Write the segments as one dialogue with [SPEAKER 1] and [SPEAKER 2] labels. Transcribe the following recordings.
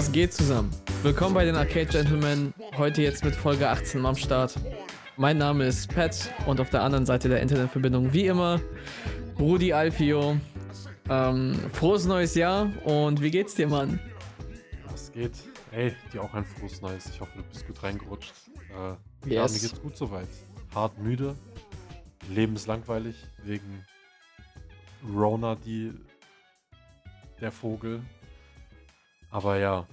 [SPEAKER 1] Was geht zusammen? Willkommen bei den Arcade Gentlemen. Heute jetzt mit Folge 18 am Start. Mein Name ist Pat und auf der anderen Seite der Internetverbindung wie immer Rudi Alfio. Ähm, frohes neues Jahr und wie geht's dir, Mann?
[SPEAKER 2] Was geht? Ey, dir auch ein frohes neues. Ich hoffe, du bist gut reingerutscht. Äh,
[SPEAKER 1] yes.
[SPEAKER 2] Ja, mir geht's gut soweit. Hart müde. Leben ist langweilig wegen Rona, die der Vogel. Aber ja.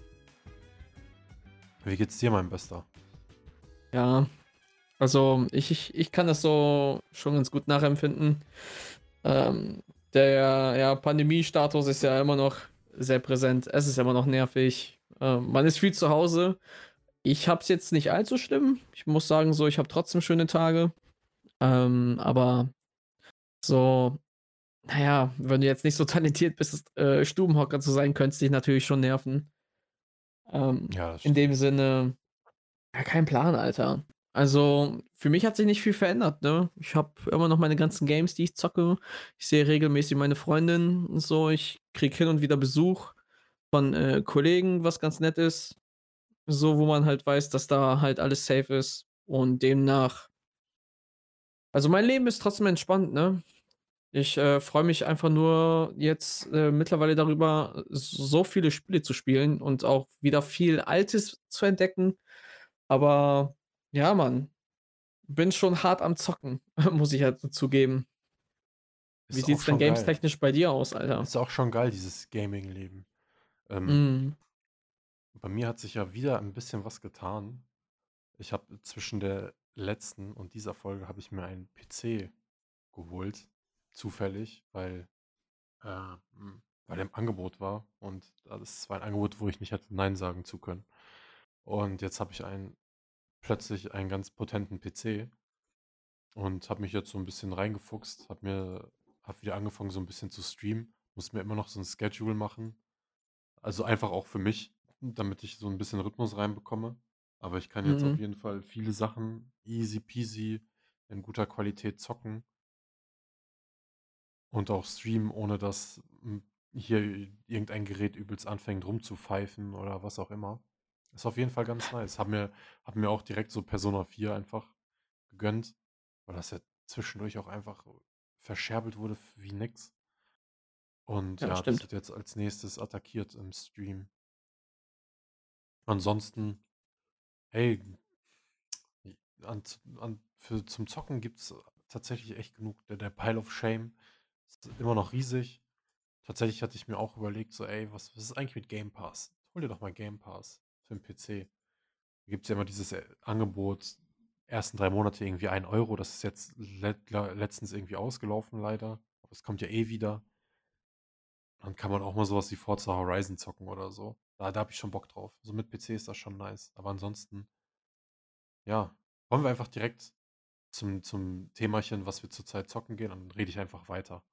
[SPEAKER 2] Wie geht's dir, mein Bester?
[SPEAKER 1] Ja, also ich, ich, ich kann das so schon ganz gut nachempfinden. Ähm, der ja, Pandemie-Status ist ja immer noch sehr präsent. Es ist immer noch nervig. Ähm, man ist viel zu Hause. Ich habe es jetzt nicht allzu schlimm. Ich muss sagen, so, ich habe trotzdem schöne Tage. Ähm, aber so, naja, wenn du jetzt nicht so talentiert bist, äh, Stubenhocker zu sein, könnte es dich natürlich schon nerven. Ähm,
[SPEAKER 2] Ja,
[SPEAKER 1] in dem Sinne, ja, kein Plan, Alter. Also, für mich hat sich nicht viel verändert, ne? Ich habe immer noch meine ganzen Games, die ich zocke. Ich sehe regelmäßig meine Freundin und so. Ich kriege hin und wieder Besuch von äh, Kollegen, was ganz nett ist. So, wo man halt weiß, dass da halt alles safe ist. Und demnach, also mein Leben ist trotzdem entspannt, ne? Ich äh, freue mich einfach nur jetzt äh, mittlerweile darüber, so viele Spiele zu spielen und auch wieder viel Altes zu entdecken. Aber ja, Mann, bin schon hart am Zocken, muss ich halt zugeben. Wie
[SPEAKER 2] Ist auch
[SPEAKER 1] sieht's denn games-technisch bei dir aus, Alter?
[SPEAKER 2] Ist auch schon geil, dieses Gaming-Leben. Ähm,
[SPEAKER 1] Mhm.
[SPEAKER 2] bei mir hat sich ja wieder ein bisschen was getan. Ich habe zwischen der letzten und dieser Folge habe ich mir einen PC geholt, zufällig, weil, äh, hm, weil er im Angebot war. Und das war ein Angebot, wo ich nicht hätte Nein sagen zu können. Und jetzt habe ich einen, plötzlich einen ganz potenten PC und habe mich jetzt so ein bisschen reingefuchst, habe mir, habe wieder angefangen, so ein bisschen zu streamen. Muss mir immer noch so ein Schedule machen. Also einfach auch für mich, damit ich so ein bisschen Rhythmus reinbekomme. Aber ich kann jetzt auf
[SPEAKER 1] Mhm.
[SPEAKER 2] jeden Fall viele Sachen easy peasy in guter Qualität zocken und auch streamen, ohne dass hm, hier irgendein Gerät übelst anfängt rumzupfeifen oder was auch immer. Ist auf jeden Fall ganz nice. Hab mir, hab mir auch direkt so Persona 4 einfach gegönnt, weil das ja zwischendurch auch einfach verscherbelt wurde wie nix. Und
[SPEAKER 1] Ja,
[SPEAKER 2] ja, das wird jetzt als nächstes attackiert im Stream. Ansonsten, hey, an, an, für, zum Zocken gibt es tatsächlich echt genug. Der, der Pile of Shame ist immer noch riesig. Tatsächlich hatte ich mir auch überlegt, so, ey, was, was ist eigentlich mit Game Pass? Hol dir doch mal Game Pass für den PC. Da gibt es ja immer dieses äh, Angebot, ersten drei Monate irgendwie ein Euro. Das ist jetzt let, letztens irgendwie ausgelaufen, leider. Aber es kommt ja eh wieder. Dann kann man auch mal sowas wie Forza Horizon zocken oder so. Da, da habe ich schon Bock drauf. So mit PC ist das schon nice. Aber ansonsten, ja, wollen wir einfach direkt zum, zum Themachen, was wir zurzeit zocken gehen, dann rede ich einfach weiter.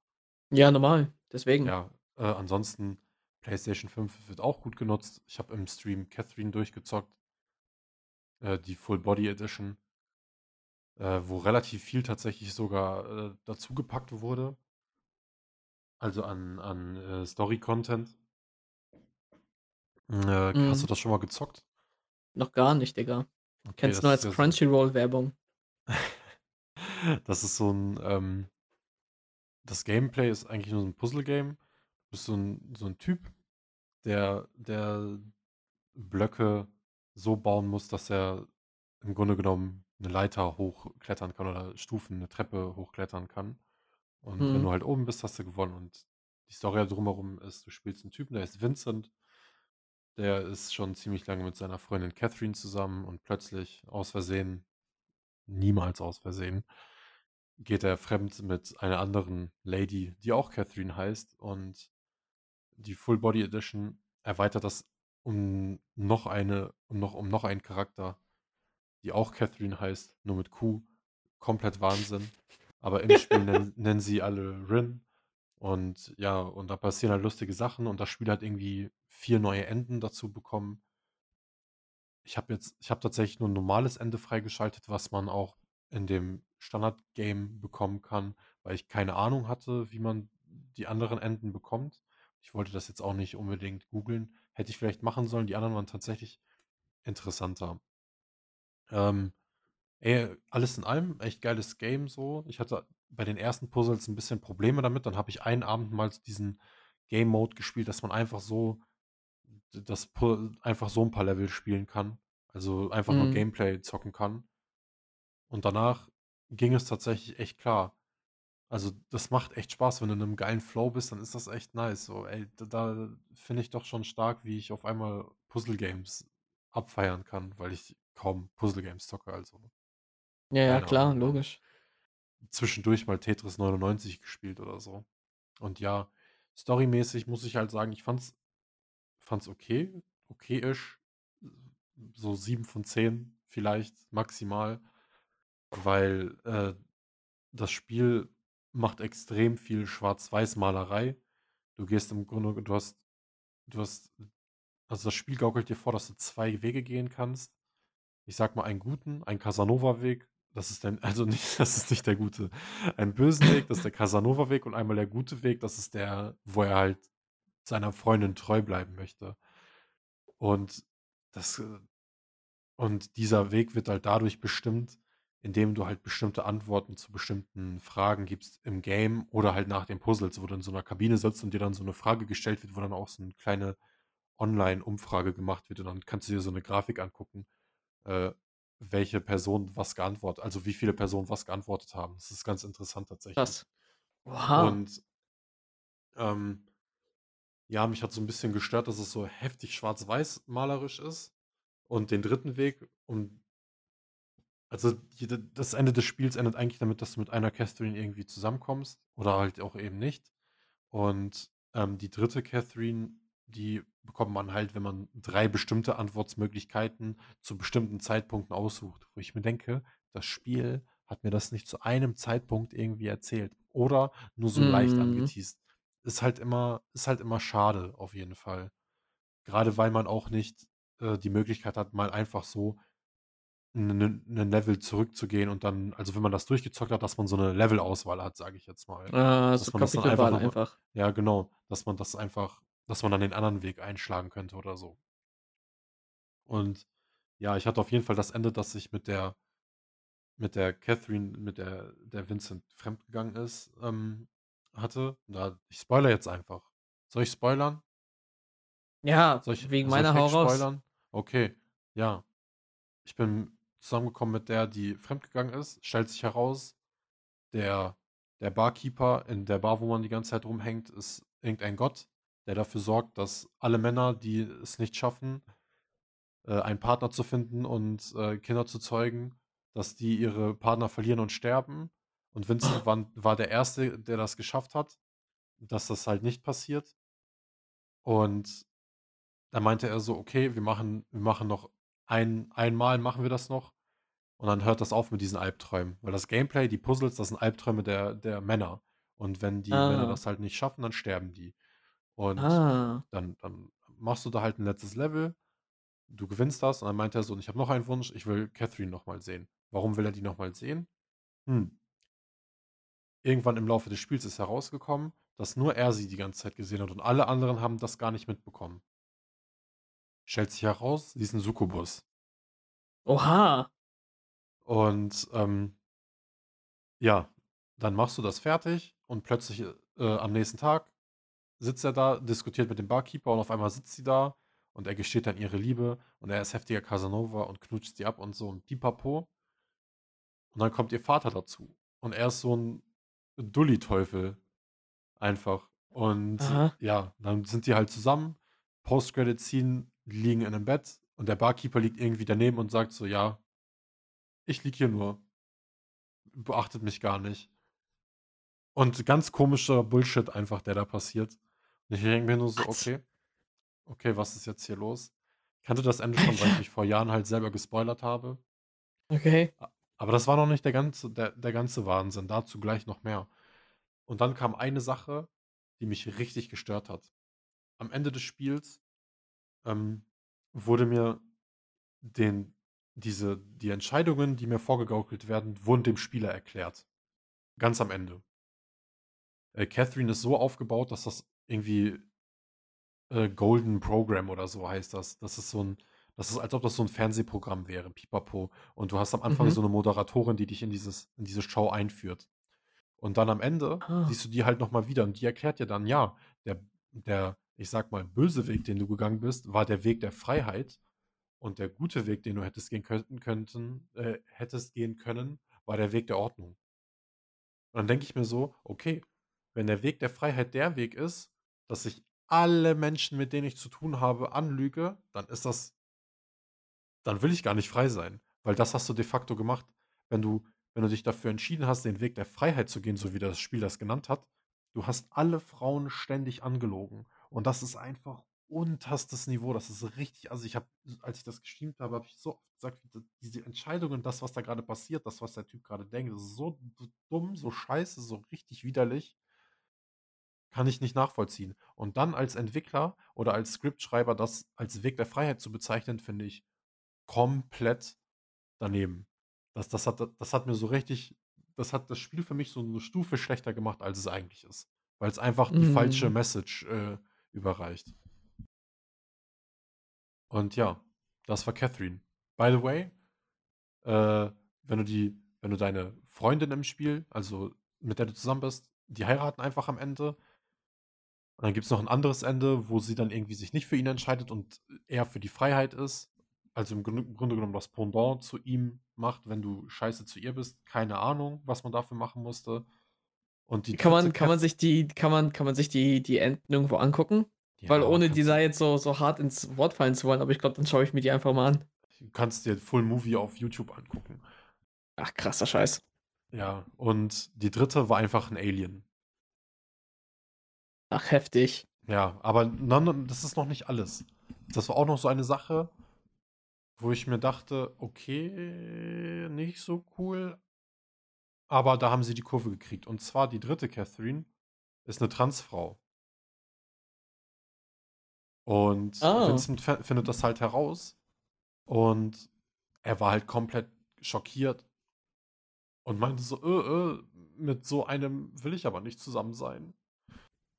[SPEAKER 1] Ja, normal. Deswegen.
[SPEAKER 2] Ja, äh, ansonsten, PlayStation 5 wird auch gut genutzt. Ich habe im Stream Catherine durchgezockt, äh, die Full Body Edition, äh, wo relativ viel tatsächlich sogar äh, dazugepackt wurde. Also an, an äh, Story-Content. Äh, hast du
[SPEAKER 1] Mhm.
[SPEAKER 2] das schon mal gezockt?
[SPEAKER 1] Noch gar nicht, Digga.
[SPEAKER 2] Okay,
[SPEAKER 1] Kenn's
[SPEAKER 2] das
[SPEAKER 1] nur als. Crunchyroll-Werbung.
[SPEAKER 2] Das ist so ein, ähm, das Gameplay ist eigentlich nur so ein Puzzle-Game. Du bist so ein, so ein Typ, der, der Blöcke so bauen muss, dass er im Grunde genommen eine Leiter hochklettern kann oder Stufen, eine Treppe hochklettern kann. Und wenn
[SPEAKER 1] Mhm.
[SPEAKER 2] du halt oben bist, hast du gewonnen. Und die Story drumherum ist, du spielst einen Typen, der ist Vincent, der ist schon ziemlich lange mit seiner Freundin Catherine zusammen und plötzlich aus Versehen, niemals aus Versehen, geht er fremd mit einer anderen Lady, die auch Catherine heißt. Und die Full Body Edition erweitert das um noch eine, um noch, um noch einen Charakter, die auch Catherine heißt, nur mit Q. Komplett Wahnsinn. Aber im Spiel nennen, nennen sie alle Rin. Und ja, und da passieren halt lustige Sachen und das Spiel hat irgendwie vier neue Enden dazu bekommen. Ich habe jetzt, ich habe tatsächlich nur ein normales Ende freigeschaltet, was man auch in dem Standard-Game bekommen kann, weil ich keine Ahnung hatte, wie man die anderen Enden bekommt. Ich wollte das jetzt auch nicht unbedingt googeln. hätte ich vielleicht machen sollen. Die anderen waren tatsächlich interessanter. Ähm, ey, alles in allem echt geiles Game so. Ich hatte bei den ersten Puzzles ein bisschen Probleme damit. Dann habe ich einen Abend mal diesen Game Mode gespielt, dass man einfach so das einfach so ein paar Level spielen kann. Also, einfach nur
[SPEAKER 1] Mhm.
[SPEAKER 2] Gameplay zocken kann. Und danach ging es tatsächlich echt klar. Also, das macht echt Spaß, wenn du in 'nem geilen Flow bist, dann ist das echt nice so. Ey, da da finde ich doch schon stark, wie ich auf einmal Puzzle-Games abfeiern kann, weil ich kaum Puzzle-Games zocke, also
[SPEAKER 1] Ja, ja,
[SPEAKER 2] keine
[SPEAKER 1] klar,
[SPEAKER 2] Ahnung, Mann.
[SPEAKER 1] logisch.
[SPEAKER 2] Zwischendurch mal Tetris 99 gespielt oder so. Und ja, storymäßig muss ich halt sagen, ich fand's fand's okay, okayisch, so 7 von 10 vielleicht maximal, weil, äh, das Spiel macht extrem viel Schwarz-Weiß-Malerei. Du gehst im Grunde du hast du hast also, das Spiel gaukelt dir vor, dass du 2 Wege gehen kannst. Ich sage mal, einen guten, einen Casanova-Weg. Das ist dann also nicht das ist nicht der gute. Einen bösen Weg, das ist der Casanova-Weg und einmal der gute Weg, das ist der, wo er halt seiner Freundin treu bleiben möchte. Und das, äh und dieser Weg wird halt dadurch bestimmt, indem du halt bestimmte Antworten zu bestimmten Fragen gibst im Game oder halt nach den Puzzles, wo du in so 'ner Kabine sitzt und dir dann so 'ne Frage gestellt wird, wo dann auch so 'ne kleine Online-Umfrage gemacht wird und dann kannst du dir so 'ne Grafik angucken, äh, welche Person was geantwortet also, wie viele Personen was geantwortet haben. Das ist ganz interessant tatsächlich.
[SPEAKER 1] Krass. Oha.
[SPEAKER 2] Und ähm ja, mich hat so 'n bisschen gestört, dass es so heftig schwarz-weiß malerisch ist und den dritten Weg, um also, das Ende des Spiels endet eigentlich damit, dass du mit einer Catherine irgendwie zusammenkommst oder halt auch eben nicht. Und, ähm, die dritte Catherine, die bekommt man halt, wenn man 3 bestimmte Antwortmöglichkeiten zu bestimmten Zeitpunkten aussucht, wo ich mir denke: „Das Spiel hat mir das nicht zu einem Zeitpunkt irgendwie erzählt oder nur so leicht
[SPEAKER 1] Mhm.
[SPEAKER 2] angeteast.“ Ist halt immer ist halt immer schade auf jeden Fall. Grade weil man auch nicht, äh, die Möglichkeit hat, mal einfach so 'n 'nen 'nen Level zurückzugehen und dann also, wenn man das durchgezockt hat, dass man so 'ne Levelauswahl hat, sage ich jetzt mal.
[SPEAKER 1] Ah, so
[SPEAKER 2] einfach
[SPEAKER 1] Kapitelwahl
[SPEAKER 2] mal
[SPEAKER 1] einfach.
[SPEAKER 2] ja, genau, dass man das einfach dass man dann den anderen Weg einschlagen könnte oder so. Und ja, ich hatte auf jeden Fall das Ende, dass ich mit der mit der Catherine, mit der der Vincent fremdgegangen ist, ähm, hatte. Da ich spoilere jetzt einfach. Soll ich spoilern?
[SPEAKER 1] Ja,
[SPEAKER 2] Soll ich
[SPEAKER 1] wegen
[SPEAKER 2] soll ich
[SPEAKER 1] meiner hau raus.
[SPEAKER 2] spoilern? Okay, ja. Ich bin zusammengekommen mit der, die fremdgegangen ist. Stellt sich heraus, der der Barkeeper in der Bar, wo man die ganze Zeit rumhängt, ist irgendein Gott, der dafür sorgt, dass alle Männer, die es nicht schaffen, äh, einen Partner zu finden und, äh, Kinder zu zeugen, dass die ihre Partner verlieren und sterben. Und Vincent war war der Erste, der das geschafft hat, dass das halt nicht passiert. Und da meinte er so: „Okay, wir machen wir machen noch ein einmal machen wir das noch und dann hört das auf mit diesen Albträumen.“ Weil das Gameplay, die Puzzles, das sind Albträume der der Männer. Und wenn die Männer
[SPEAKER 1] Ah.
[SPEAKER 2] das halt nicht schaffen, dann sterben die. Und
[SPEAKER 1] Ah.
[SPEAKER 2] dann dann machst du da halt 'n letztes Level. Du gewinnst das und dann meinte er so: „Und ich habe noch einen Wunsch, ich will Catherine noch mal sehen.“ Warum will er die noch mal sehen? Hm. Irgendwann im Laufe des Spiels ist herausgekommen, dass nur er sie die ganze Zeit gesehen hat und alle anderen haben das gar nicht mitbekommen. Stellt sich heraus, sie ist 'n Succubus.
[SPEAKER 1] Oha.
[SPEAKER 2] Und, ähm ja, dann machst du das fertig und plötzlich, äh, äh, am nächsten Tag sitzt er da, diskutiert mit dem Barkeeper und auf einmal sitzt sie da und er gesteht dann ihre Liebe und er ist heftiger Casanova und knutscht sie ab und so und Pipapo. Und dann kommt ihr Vater dazu und er ist so 'n Dulli-Teufel einfach. Und
[SPEAKER 1] Aha.
[SPEAKER 2] ja, dann sind die halt zusammen, Post-Credit-Scene, die liegen in 'nem Bett und der Barkeeper liegt irgendwie daneben und sagt so: „Ja“ „ich liege hier nur“ „beachtet mich gar nicht.“ Und ganz komischer Bullshit einfach, der da passiert. Und ich denke mir nur so? „Okay, okay, was ist jetzt hier los?“ Ich kannte das Ende schon, weil ich mich vor Jahren halt selber gespoilert habe.
[SPEAKER 1] Okay.
[SPEAKER 2] Aber das war noch nicht der ganze der der ganze Wahnsinn, dazu gleich noch mehr. Und dann kam eine Sache, die mich richtig gestört hat. Am Ende des Spiels, ähm, wurde mir den diese die Entscheidungen, die mir vorgegaukelt werden, wurden dem Spieler erklärt. Ganz am Ende. Äh, Catherine ist so aufgebaut, dass das irgendwie Äh, Golden Program oder so heißt das. Das ist so 'n das ist, als ob das so 'n Fernsehprogramm wäre, Pipapo. Und du hast am Anfang
[SPEAKER 1] Mhm.
[SPEAKER 2] so 'ne Moderatorin, die dich in dieses in diese Show einführt. Und dann am Ende
[SPEAKER 1] Ah.
[SPEAKER 2] siehst du die halt noch mal wieder und die erklärt dir dann: „Ja, der der, ich sage mal, böse Weg, den du gegangen bist, war der Weg der Freiheit und der gute Weg, den du hättest gehen könnten könnten äh, hättest gehen können, war der Weg der Ordnung.“ Und dann denke ich mir so: „Okay, wenn der Weg der Freiheit der Weg ist, dass ich alle Menschen, mit denen ich zu tun habe, anlüge, dann ist das dann will ich gar nicht frei sein, weil das hast du de facto gemacht. Wenn du wenn du dich dafür entschieden hast, den Weg der Freiheit zu gehen, so wie das Spiel das genannt hat, du hast alle Frauen ständig angelogen. Und das ist einfach unterstes Niveau. Das ist richtig also, ich habe als ich das gestreamt habe, habe ich so oft gesagt, diese Entscheidungen, das, was da grade passiert, das, was der Typ grade denkt, das ist so dumm, so scheiße, so richtig widerlich. Kann ich nicht nachvollziehen. Und dann als Entwickler oder als Scriptschreiber das als Weg der Freiheit zu bezeichnen, finde ich komplett daneben. Das das hat das hat mir so richtig das hat das Spiel für mich so 'ne Stufe schlechter gemacht, als es eigentlich ist, weil's einfach die falsche
[SPEAKER 1] Mhm.
[SPEAKER 2] Message, äh, überreicht. Und ja, das war Catherine. By the way, äh, wenn du die wenn du deine Freundin im Spiel, also mit der du zusammen bist die heiraten einfach am Ende und dann gibt's noch 'n anderes Ende, wo sie dann irgendwie sich nicht für ihn entscheidet und er für die Freiheit ist. Also, im Grunde genommen das Pendant zu ihm macht, wenn du scheiße zu ihr bist. Keine Ahnung, was man dafür machen musste. Und die
[SPEAKER 1] Kann
[SPEAKER 2] 3.
[SPEAKER 1] man kann man sich die kann man kann man sich die die Enden irgendwo angucken? Weil
[SPEAKER 2] Ja,
[SPEAKER 1] ohne dir
[SPEAKER 2] kannst du
[SPEAKER 1] da jetzt so so hart ins Wort fallen zu wollen, aber ich glaube, dann schaue ich mir die einfach mal an.
[SPEAKER 2] Du kannst dir Full Movie auf YouTube angucken.
[SPEAKER 1] Ach, krasser Scheiß.
[SPEAKER 2] Ja, und die 3. war einfach 'n Alien.
[SPEAKER 1] Ach, heftig.
[SPEAKER 2] Ja, aber das ist noch nicht alles. Das war auch noch so eine Sache wo ich mir dachte: „Okay, nicht so cool.“ Aber da haben sie die Kurve gekriegt. Und zwar die 3. Catherine ist 'ne Transfrau. Und
[SPEAKER 1] Ah.
[SPEAKER 2] Vincent fi findet das halt heraus und er war halt komplett schockiert und meinte so: „Äh, äh, mit so einem will ich aber nicht zusammen sein.“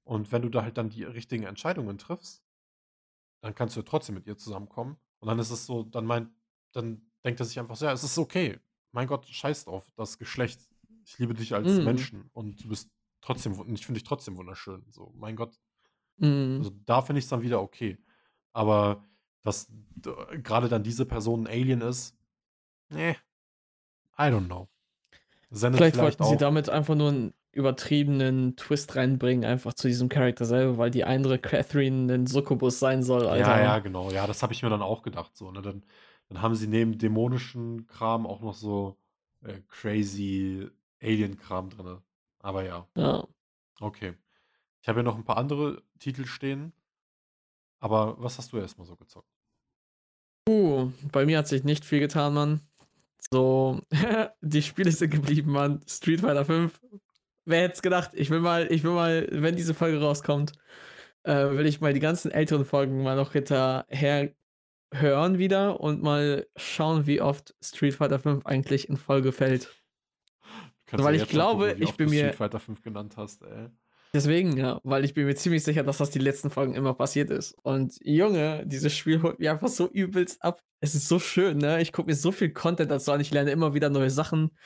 [SPEAKER 2] Und wenn du da halt dann die richtigen Entscheidungen triffst dann kannst du trotzdem mit ihr zusammenkommen. Und dann ist es so dann meint dann denkt er sich einfach so: „Ja, es ist okay. Mein Gott, scheiß drauf, das Geschlecht. Ich liebe dich als
[SPEAKER 1] Mhm.
[SPEAKER 2] Menschen und du bist trotzdem ich finde dich trotzdem wunderschön, so, mein Gott.“
[SPEAKER 1] Mhm.
[SPEAKER 2] Also, da finde ich's dann wieder okay. Aber dass d grade dann diese Person 'n Alien ist, ne, I don't know. Sendet
[SPEAKER 1] Vielleicht
[SPEAKER 2] vielleicht
[SPEAKER 1] wollten sie
[SPEAKER 2] auch
[SPEAKER 1] damit einfach nur 'n übertriebenen Twist reinbringen, einfach zu diesem Charakter selber, weil die andere Catherine 'nen Succubus sein soll,
[SPEAKER 2] Ja,
[SPEAKER 1] Alter.
[SPEAKER 2] ja, genau. Ja, das habe ich mir dann auch gedacht so, ne? Dann dann haben sie neben dämonischen Kram auch noch so, äh, crazy Alien-Kram drinne. Aber ja.
[SPEAKER 1] Ja.
[SPEAKER 2] Okay. Ich habe hier noch 'n paar andere Titel stehen. Aber was hast du erst mal so gezockt?
[SPEAKER 1] Uh, bei mir hat sich nicht viel getan, Mann. So, die Spiele sind geblieben, Mann. Street Fighter 5. Wer hätte es gedacht? Ich will mal ich will mal, wenn diese Folge rauskommt, äh, will ich mal die ganzen älteren Folgen mal noch hinterher hören wieder und mal schauen, wie oft Street Fighter 5 eigentlich in Folge fällt.
[SPEAKER 2] Du kannst ja
[SPEAKER 1] Weil ich glaube,
[SPEAKER 2] gucken,
[SPEAKER 1] ich bin
[SPEAKER 2] du Street
[SPEAKER 1] mir
[SPEAKER 2] Fighter 5 genannt hast, ey.
[SPEAKER 1] Deswegen, ja, weil ich bin mir ziemlich sicher, dass das die letzten Folgen immer passiert ist. Und Junge, dieses Spiel holt mich einfach so übelst ab. Es ist so schön, ne? Ich gucke mir so viel Content dazu an. Ich lerne immer wieder neue Sachen.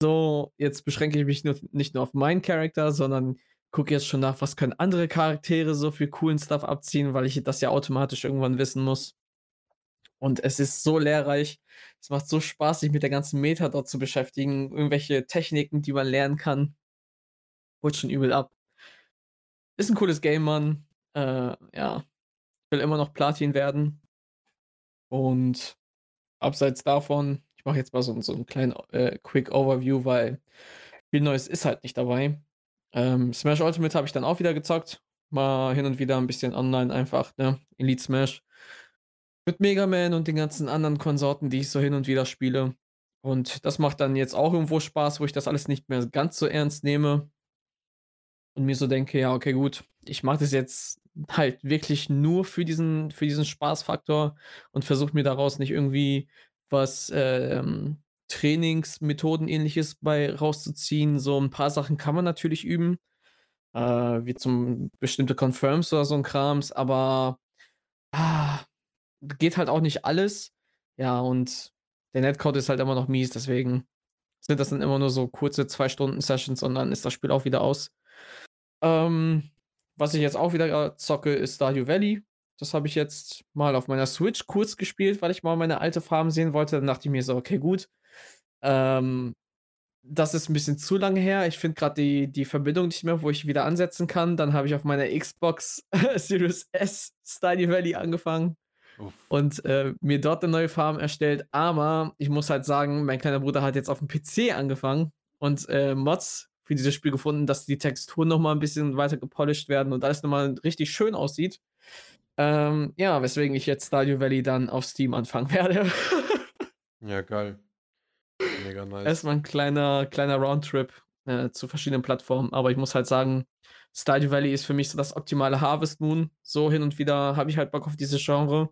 [SPEAKER 1] So, jetzt beschränke ich mich nur nicht nur auf meinen Charakter, sondern gucke jetzt schon nach, was können andere Charaktere so für coolen Stuff abziehen, weil ich das ja automatisch irgendwann wissen muss. Und es ist so lehrreich. Es macht so Spaß, sich mit der ganzen Meta dort zu beschäftigen, irgendwelche Techniken, die man lernen kann. Holt schon übel ab. Ist 'n cooles Game, Mann. Äh, ja. Will immer noch Platin werden. Und abseits davon ich mache jetzt mal so so 'n kleinen, äh, Quick Overview, weil viel Neues ist halt nicht dabei. Ähm, Smash Ultimate habe ich dann auch wieder gezockt. Mal hin und wieder 'n bisschen online einfach, ne? Elite Smash. Mit Mega Man und den ganzen anderen Konsorten, die ich so hin und wieder spiele. Und das macht dann jetzt auch irgendwo Spaß, wo ich das alles nicht mehr ganz so ernst nehme. Und mir so denke: „Ja, okay, gut. Ich mache das jetzt halt wirklich nur für diesen für diesen Spaßfaktor und versuche mir daraus nicht irgendwie was, ähm, Trainingsmethoden-Ähnliches bei rauszuziehen.“ So 'n paar Sachen kann man natürlich üben. äh, wie zum bestimmte Confirms oder so 'n Krams, aber, ah, geht halt auch nicht alles. Ja, und der Netcode ist halt immer noch mies, deswegen sind das dann immer nur so kurze 2 Stunden Sessions und dann ist das Spiel auch wieder aus. Ähm, was ich jetzt auch wieder, äh, zocke, ist Stardew Valley. Das habe ich jetzt mal auf meiner Switch kurz gespielt, weil ich mal meine alte Farm sehen wollte. Dann dachte ich mir so: „Okay, gut, ähm, das ist 'n bisschen zu lange her. Ich finde grad die die Verbindung nicht mehr, wo ich wieder ansetzen kann.“ Dann habe ich auf meiner Xbox Series S Stardew Valley angefangen
[SPEAKER 2] Uff.
[SPEAKER 1] und, äh, mir dort 'ne neue Farm erstellt. Aber ich muss halt sagen, mein kleiner Bruder hat jetzt aufm PC angefangen und, äh, Mods für dieses Spiel gefunden, dass die Texturen noch mal 'n bisschen weiter gepolished werden und alles noch mal richtig schön aussieht. Ähm, ja, weswegen ich jetzt Stardew Valley dann auf Steam anfangen werde.
[SPEAKER 2] Ja, geil. Mega nice.
[SPEAKER 1] mal 'n kleiner kleiner Roundtrip, äh, zu verschiedenen Plattformen, aber ich muss halt sagen, Stardew Valley ist für mich so das optimale Harvest Moon. So hin und wieder habe ich halt Bock auf dieses Genre,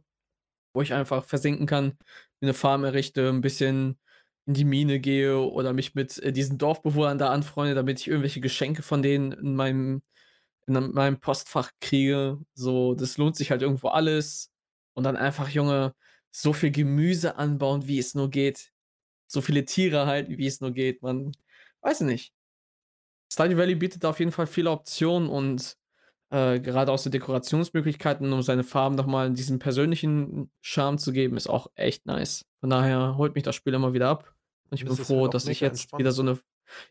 [SPEAKER 1] wo ich einfach versinken kann, mir 'ne Farm errichte, 'n bisschen in die Mine gehe oder mich mit, äh, diesen Dorfbewohnern da anfreunde, damit ich irgendwelche Geschenke von denen in meinem in meinem Postfach kriege. So, das lohnt sich halt irgendwo alles. Und dann einfach, Junge, so viel Gemüse anbauen, wie es nur geht. So viele Tiere halten, wie es nur geht. Man weiß ich nicht. Stardew Valley bietet auf jeden Fall viele Optionen und, äh, gerade auch so Dekorationsmöglichkeiten, um seine Farm noch mal diesen persönlichen Charme zu geben, ist auch echt nice. Von daher holt mich das Spiel immer wieder ab und ich bin
[SPEAKER 2] es halt
[SPEAKER 1] froh,
[SPEAKER 2] auch
[SPEAKER 1] dass ich jetzt wieder
[SPEAKER 2] entspannt.
[SPEAKER 1] so 'ne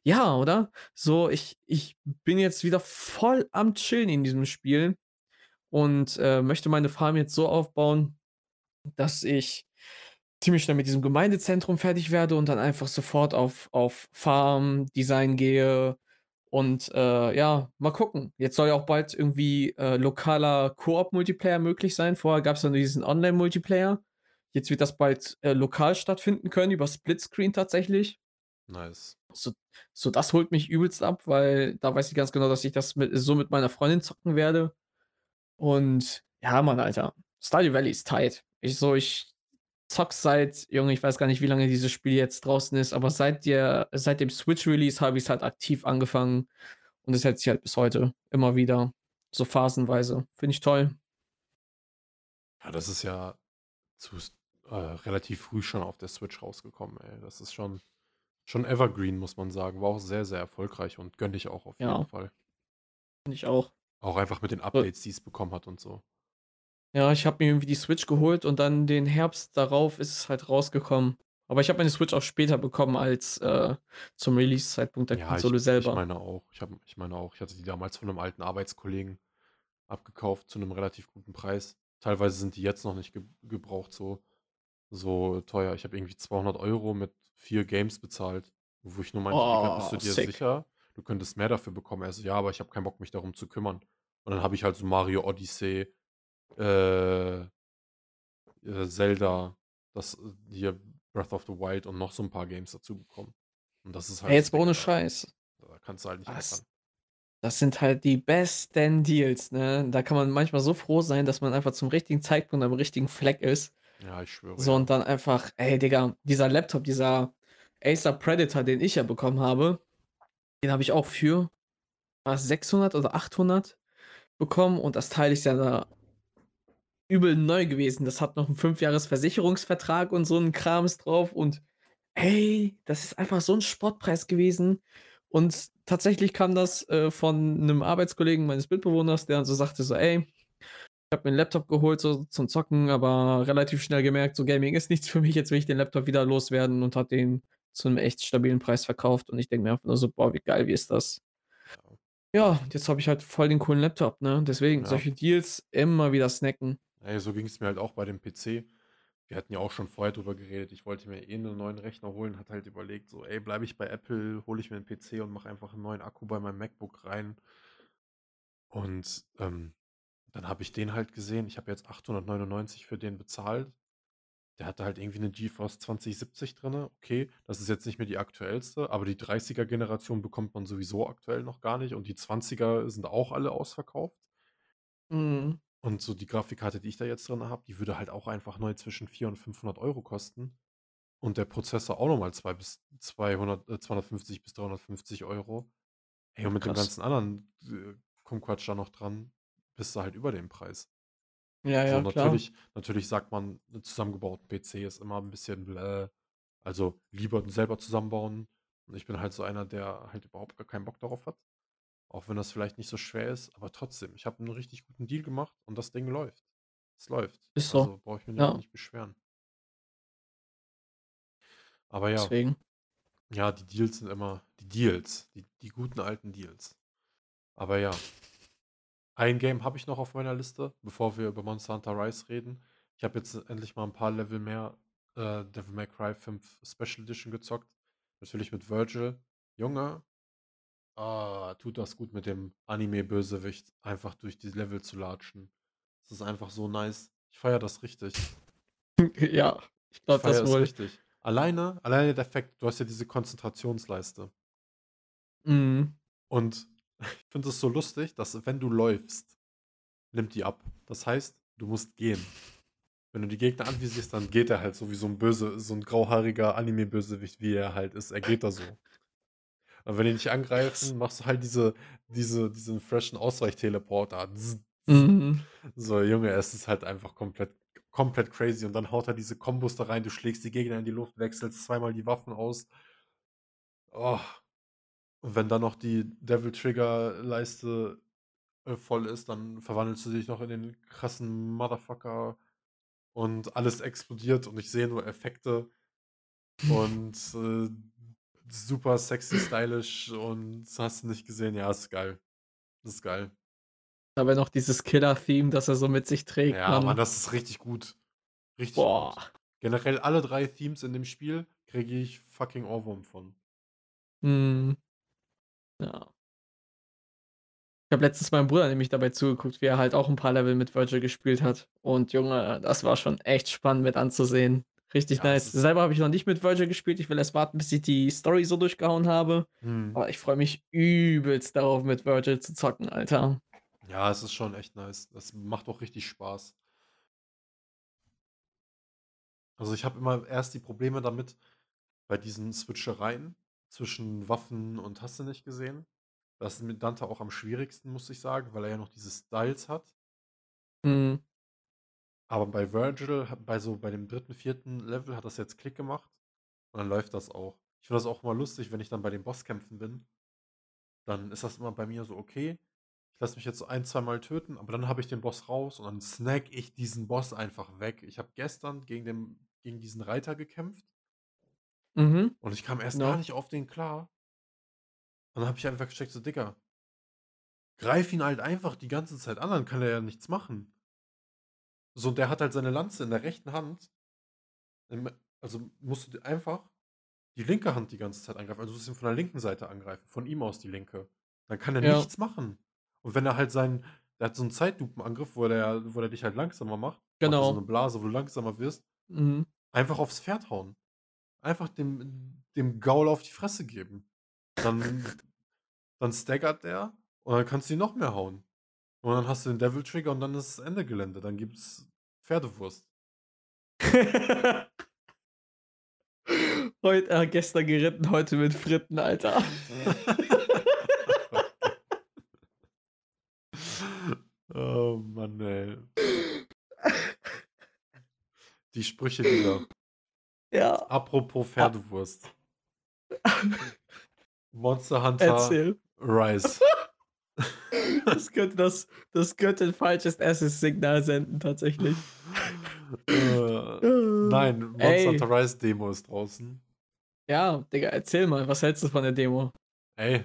[SPEAKER 1] ja, oder? So, ich ich bin jetzt wieder voll am Chillen in diesem Spiel und, äh, möchte meine Farm jetzt so aufbauen, dass ich ziemlich schnell mit diesem Gemeindezentrum fertig werde und dann einfach sofort auf auf Farmdesign gehe und, äh, ja, mal gucken. Jetzt soll ja auch bald irgendwie, äh, lokaler Koop-Multiplayer möglich sein. Vorher gab's ja nur diesen Online-Multiplayer. Jetzt wird das bald, äh, lokal stattfinden können über Splitscreen tatsächlich.
[SPEAKER 2] Nice.
[SPEAKER 1] So so das holt mich übelst ab, weil da weiß ich ganz genau, dass ich das mit so mit meiner Freundin zocken werde. Und ja, Mann, Alter, Stardew Valley ist tight. Ich so ich zocke seit Junge, ich weiß gar nicht, wie lange dieses Spiel jetzt draußen ist, aber seit der seit dem Switch-Release habe ich's halt aktiv angefangen und es hält sich halt bis heute immer wieder so phasenweise. Finde ich toll.
[SPEAKER 2] Ja, das ist ja zu äh, relativ früh schon auf der Switch rausgekommen, ey. Das ist schon schon evergreen, muss man sagen. War auch sehr, sehr erfolgreich und gönne ich auch auf jeden
[SPEAKER 1] Ja.
[SPEAKER 2] Fall.
[SPEAKER 1] Finde ich auch.
[SPEAKER 2] Auch einfach mit den Updates, die es bekommen hat und so.
[SPEAKER 1] Ja, ich habe mir irgendwie die Switch geholt und dann den Herbst darauf ist es halt rausgekommen. Aber ich habe meine Switch auch später bekommen als, äh, zum Release-Zeitpunkt der
[SPEAKER 2] Ja, ich
[SPEAKER 1] Konsole
[SPEAKER 2] ich
[SPEAKER 1] selber.
[SPEAKER 2] meine auch. Ich habe ich meine auch, ich hatte die damals von 'nem alten Arbeitskollegen abgekauft zu 'nem relativ guten Preis. Teilweise sind die jetzt noch nicht geb gebraucht so so teuer. Ich habe irgendwie 200 € mit 4 Games bezahlt, wo ich nur meinte: „Digga, bist du
[SPEAKER 1] Oh,
[SPEAKER 2] dir
[SPEAKER 1] sick.
[SPEAKER 2] sicher? Du könntest mehr dafür bekommen.“ Er so: „Ja, aber ich habe keinen Bock, mich darum zu kümmern.“ Und dann habe ich halt so Mario Odyssey, äh äh, Zelda, das, hier Breath of the Wild und noch so 'n paar Games dazu bekommen. Und das ist
[SPEAKER 1] Ey,
[SPEAKER 2] halt so,
[SPEAKER 1] jetzt ohne Scheiß.
[SPEAKER 2] da kannst du halt nicht meckern.
[SPEAKER 1] das sind halt die besten Deals, ne? Da kann man manchmal so froh sein, dass man einfach zum richtigen Zeitpunkt am richtigen Fleck ist.
[SPEAKER 2] Ja, ich schwöre,
[SPEAKER 1] So und dann einfach ey, Digga, dieser Laptop, dieser Acer Predator, den ich ja bekommen habe, den habe ich auch für war's 600 oder 800 bekommen und das Teil ist ja da übel neu gewesen. Das hat noch 'n 5 Jahres Versicherungsvertrag und so 'n Krams drauf und ey, das ist einfach so 'n Spottpreis gewesen. Und tatsächlich kam das, äh, von 'nem Arbeitskollegen meines Mitbewohners, der dann so sagte so: „Ey, habe mir 'n Laptop geholt so zum Zocken, aber relativ schnell gemerkt, so Gaming ist nichts für mich, jetzt will ich den Laptop wieder loswerden“ und hat den zu 'nem echt stabilen Preis verkauft. Und ich denke mir einfach nur so: „Boah, wie geil, wie ist das?“
[SPEAKER 2] Ja.
[SPEAKER 1] Jetzt habe ich halt voll den coolen Laptop, ne? Deswegen
[SPEAKER 2] Ja.
[SPEAKER 1] solche Deals immer wieder snacken.
[SPEAKER 2] Ey, so ging's mir halt auch bei dem PC. Wir hatten ja auch schon vorher drüber geredet. Ich wollte mir eh 'nen neuen Rechner holen, hatte halt überlegt so: „Ey, bleibe ich bei Apple, hole ich mir 'n PC und mache einfach 'n neuen Akku bei meinem MacBook rein.“ Und, ähm, dann habe ich den halt gesehen. Ich habe jetzt 899 für den bezahlt. Der hatte halt irgendwie 'ne GeForce 2070 drinne. Okay, das ist jetzt nicht mehr die aktuellste, aber die 30er Generation bekommt man sowieso aktuell noch gar nicht und die 20er sind auch alle ausverkauft.
[SPEAKER 1] Mhm.
[SPEAKER 2] Und so die Grafikkarte, die ich da jetzt drin habe, die würde halt auch einfach neu zwischen 400 und 500 € kosten. Und der Prozessor auch noch mal 2 bis 200 äh, 250 bis 350 €. Ey, und mit dem
[SPEAKER 1] Krass.
[SPEAKER 2] ganzen anderen, äh, Kumquatsch da noch dran, bist du halt über dem Preis.
[SPEAKER 1] Ja,
[SPEAKER 2] So,
[SPEAKER 1] ja, klar.
[SPEAKER 2] natürlich natürlich sagt man, 'n zusammengebauten PC ist immer 'n bisschen bläh. Also, lieber selber zusammenbauen. Und ich bin halt so einer, der halt überhaupt gar keinen Bock darauf hat. Auch wenn das vielleicht nicht so schwer ist, aber trotzdem, ich habe 'n richtig guten Deal gemacht und das Ding läuft. Es läuft.
[SPEAKER 1] Ist so.
[SPEAKER 2] Also, brauche ich mich
[SPEAKER 1] Ja.
[SPEAKER 2] nicht beschweren. Aber ja.
[SPEAKER 1] Deswegen.
[SPEAKER 2] Ja, die Deals sind immer die Deals, die die guten alten Deals. Aber ja. Ein Game habe ich noch auf meiner Liste, bevor wir über Monster Hunter Rise reden. Ich habe jetzt endlich mal 'n paar Level mehr, äh, Devil May Cry 5 Special Edition gezockt. Natürlich mit Virgil. Junge, ah, tut das gut mit dem Anime-Bösewicht einfach durch die Level zu latschen. Das ist einfach so nice. Ich feiere das richtig.
[SPEAKER 1] Ja, ich glaube das wohl.
[SPEAKER 2] richtig. Alleine alleine der Fakt, du hast ja diese Konzentrationsleiste.
[SPEAKER 1] Mhm.
[SPEAKER 2] Und ich finde es so lustig, dass wenn du läufst, nimmt die ab. Das heißt, du musst gehen. Wenn du die Gegner anvisierst, dann geht er halt so wie so 'n böse so 'n grauhaariger Anime-Bösewicht, wie er halt ist. Er geht da so. Und wenn die dich angreifen, machst du halt diese diese diesen freshen Ausweichteleporter.
[SPEAKER 1] Mhm.
[SPEAKER 2] So, Junge, es ist halt einfach komplett komplett crazy. Und dann haut er diese Kombos da rein. Du schlägst die Gegner in die Luft, wechselst zweimal die Waffen aus. Oh. Und wenn dann noch die Devil Trigger Leiste, äh, voll ist, dann verwandelst du dich noch in den krassen Motherfucker und alles explodiert und ich sehe nur Effekte und, äh, super sexy stylisch und hast du nicht gesehen. Ja, ist geil. Ist geil.
[SPEAKER 1] Aber noch dieses Killer-Theme, das er so mit sich trägt,
[SPEAKER 2] Ja, Mann,
[SPEAKER 1] Mann.
[SPEAKER 2] das ist richtig gut. Richtig
[SPEAKER 1] Boah.
[SPEAKER 2] gut. Generell alle 3 Themes in dem Spiel kriege ich fucking Ohrwurm von.
[SPEAKER 1] Mhm. Ja. Ich habe letztens meinem Bruder nämlich dabei zugeguckt, wie er halt auch 'n paar Level mit Virgil gespielt hat. Und Junge, das war schon echt spannend mit anzusehen. Richtig
[SPEAKER 2] Ja,
[SPEAKER 1] nice. Selber habe ich noch nicht mit Virgil gespielt. Ich will erst warten, bis ich die Story so durchgehauen habe.
[SPEAKER 2] Mhm.
[SPEAKER 1] Aber ich freue mich übelst darauf, mit Virgil zu zocken, Alter.
[SPEAKER 2] Ja, es ist schon echt nice. Das macht auch richtig Spaß. Also, ich habe immer erst die Probleme damit bei diesen Switchereien zwischen Waffen und hast du nicht gesehen. Das ist mit Dante auch am schwierigsten, muss ich sagen, weil er ja noch diese Styles hat.
[SPEAKER 1] Mhm.
[SPEAKER 2] Aber bei Virgil, bei so bei dem 3., 4. Level hat das jetzt Klick gemacht und dann läuft das auch. Ich finde das auch immer lustig, wenn ich dann bei den Bosskämpfen bin. Dann ist das immer bei mir so: „Okay, ich lasse mich jetzt so ein zweimal töten, aber dann habe ich den Boss raus und dann snacke ich diesen Boss einfach weg.“ Ich habe gestern gegen den gegen diesen Reiter gekämpft
[SPEAKER 1] Mhm.
[SPEAKER 2] und ich kam erst gar
[SPEAKER 1] Genau.
[SPEAKER 2] nicht auf den klar. Und dann habe ich einfach gecheckt, so: „Digga“ „greif ihn halt einfach die ganze Zeit an, dann kann er ja nichts machen.“ So, und der hat halt seine Lanze in der rechten Hand. Also, musst du einfach die linke Hand die ganze Zeit angreifen. Also, du musst ihn von der linken Seite angreifen, von ihm aus die linke. Dann kann er
[SPEAKER 1] Ja.
[SPEAKER 2] nichts machen. Und wenn er halt seinen der hat so 'n Zeitlupenangriff, wo der wo der dich halt langsamer macht macht er so
[SPEAKER 1] Genau.
[SPEAKER 2] Blase, wo du langsamer wirst.
[SPEAKER 1] Mhm.
[SPEAKER 2] Einfach aufs Pferd hauen. Einfach dem dem Gaul auf die Fresse geben. Dann dann staggert der und dann kannst du ihn noch mehr hauen. Und dann hast du den Devil Trigger und dann ist Ende Gelände. Dann gibt's Pferdewurst.
[SPEAKER 1] Heut äh, gestern geritten, heute mit Fritten, Alter.
[SPEAKER 2] Oh Mann, ey. Die Sprüche wieder.
[SPEAKER 1] Ja.
[SPEAKER 2] Apropos
[SPEAKER 1] Ah.
[SPEAKER 2] Pferdewurst. Monster Hunter
[SPEAKER 1] Erzähl.
[SPEAKER 2] Rise.
[SPEAKER 1] Das könnte das das könnte 'n falsches erstes Signal senden, tatsächlich.
[SPEAKER 2] Äh, nein, Monster
[SPEAKER 1] Ey.
[SPEAKER 2] Hunter Rise Demo ist draußen.
[SPEAKER 1] Ja, Digga, erzähl mal, was hältst du von der Demo?
[SPEAKER 2] Ey,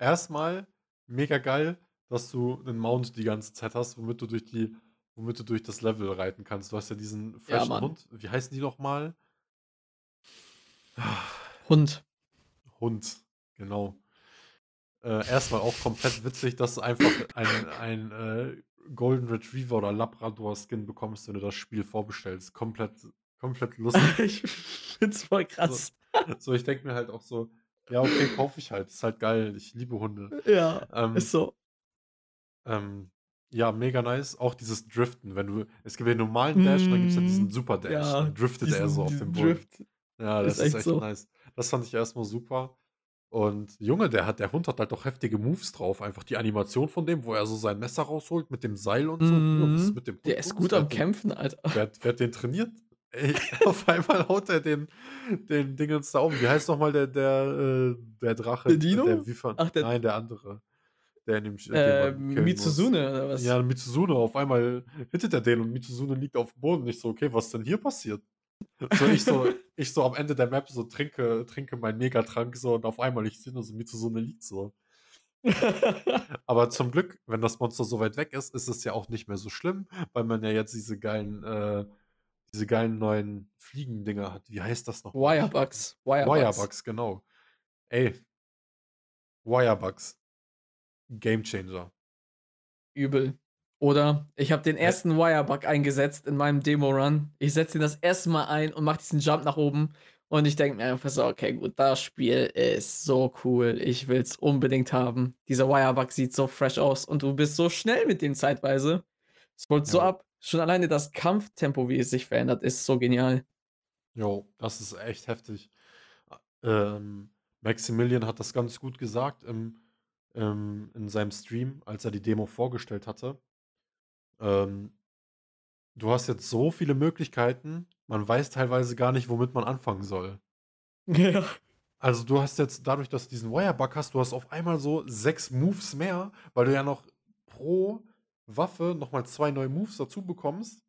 [SPEAKER 2] erst mal mega geil, dass du 'nen Mount die ganze Zeit hast, womit du durch die womit du durch das Level reiten kannst. Du hast ja diesen
[SPEAKER 1] Ja,
[SPEAKER 2] freshen
[SPEAKER 1] Mann.
[SPEAKER 2] Hund. Wie heißen die noch mal?
[SPEAKER 1] Hund.
[SPEAKER 2] Hund, genau. Äh, erst mal auch komplett witzig, dass du einfach ein ein, äh, Golden Retriever oder Labrador Skin bekommst, wenn du das Spiel vorbestellst. Komplett komplett lustig.
[SPEAKER 1] Ich finde es voll
[SPEAKER 2] So
[SPEAKER 1] krass.
[SPEAKER 2] so, ich denke mir halt auch so: „Ja, okay, kaufe ich halt. Ist halt geil. Ich liebe Hunde.“
[SPEAKER 1] Ja,
[SPEAKER 2] Ähm
[SPEAKER 1] ist so.
[SPEAKER 2] ähm, ja, mega nice. Auch dieses Driften, wenn du es gibt ja den normalen Dash und dann gibt's ja diesen
[SPEAKER 1] Mhm.
[SPEAKER 2] Super Dash.
[SPEAKER 1] Ja,
[SPEAKER 2] Dann driftet er so auf dem Boden.
[SPEAKER 1] Drift.
[SPEAKER 2] Ja,
[SPEAKER 1] Ist
[SPEAKER 2] das ist
[SPEAKER 1] echt
[SPEAKER 2] echt
[SPEAKER 1] so.
[SPEAKER 2] nice. Das fand ich erst mal super. Und Junge, der hat der Hund hat halt doch heftige Moves drauf. Einfach die Animation von dem, wo er so sein Messer rausholt mit dem Seil und so. Ist
[SPEAKER 1] Mhm.
[SPEAKER 2] mit dem
[SPEAKER 1] Der ist gut am Kämpfen, Alter.
[SPEAKER 2] wer hat wer hat den trainiert? Ey, auf einmal haut er den den Dingens da um. Wie heißt noch mal der der, äh der Drache,
[SPEAKER 1] Der
[SPEAKER 2] der
[SPEAKER 1] Dino?
[SPEAKER 2] Wifan
[SPEAKER 1] Ach, der
[SPEAKER 2] nein, der andere, der in dem den
[SPEAKER 1] Äh,
[SPEAKER 2] muss.
[SPEAKER 1] Mitsuzune oder was?
[SPEAKER 2] Ja, Mitsuzune. Auf einmal hittet er den und Mitsuzune liegt aufm Boden. Ich so: „Okay, was denn hier passiert?“ So, ich so ich so am Ende der Map so trinke trinke meinen Megatrank so und auf einmal ich sehe nur so Mitsuzune liegt so. Aber zum Glück, wenn das Monster so weit weg ist, ist es ja auch nicht mehr so schlimm, weil man ja jetzt diese geilen äh, diese geilen neuen Fliegendinger hat. Wie heißt das noch
[SPEAKER 1] Wirebugs, Wirebugs.
[SPEAKER 2] Wirebugs, genau. Ey. Wirebugs. Gamechanger.
[SPEAKER 1] Übel. Oder ich habe den ersten Wirebug eingesetzt in meinem Demo-Run. Ich setze ihn das erste Mal ein und mache diesen Jump nach oben und ich denke mir einfach so: „Okay, gut, das Spiel ist so cool. Ich will's unbedingt haben.“ Dieser Wirebug sieht so fresh aus und du bist so schnell mit dem zeitweise. Es holt so
[SPEAKER 2] Jo.
[SPEAKER 1] ab. Schon alleine das Kampftempo, wie es sich verändert, ist so genial.
[SPEAKER 2] Jo, das ist echt heftig. A ähm, Maximilian hat das ganz gut gesagt im ähm, in seinem Stream, als er die Demo vorgestellt hatte. Ähm du hast jetzt so viele Möglichkeiten, man weiß teilweise gar nicht, womit man anfangen soll.
[SPEAKER 1] Ja.
[SPEAKER 2] Also, du hast jetzt dadurch, dass du diesen Wirebug hast, du hast auf einmal so 6 Moves mehr, weil du ja noch pro Waffe noch mal 2 neue Moves dazu bekommst.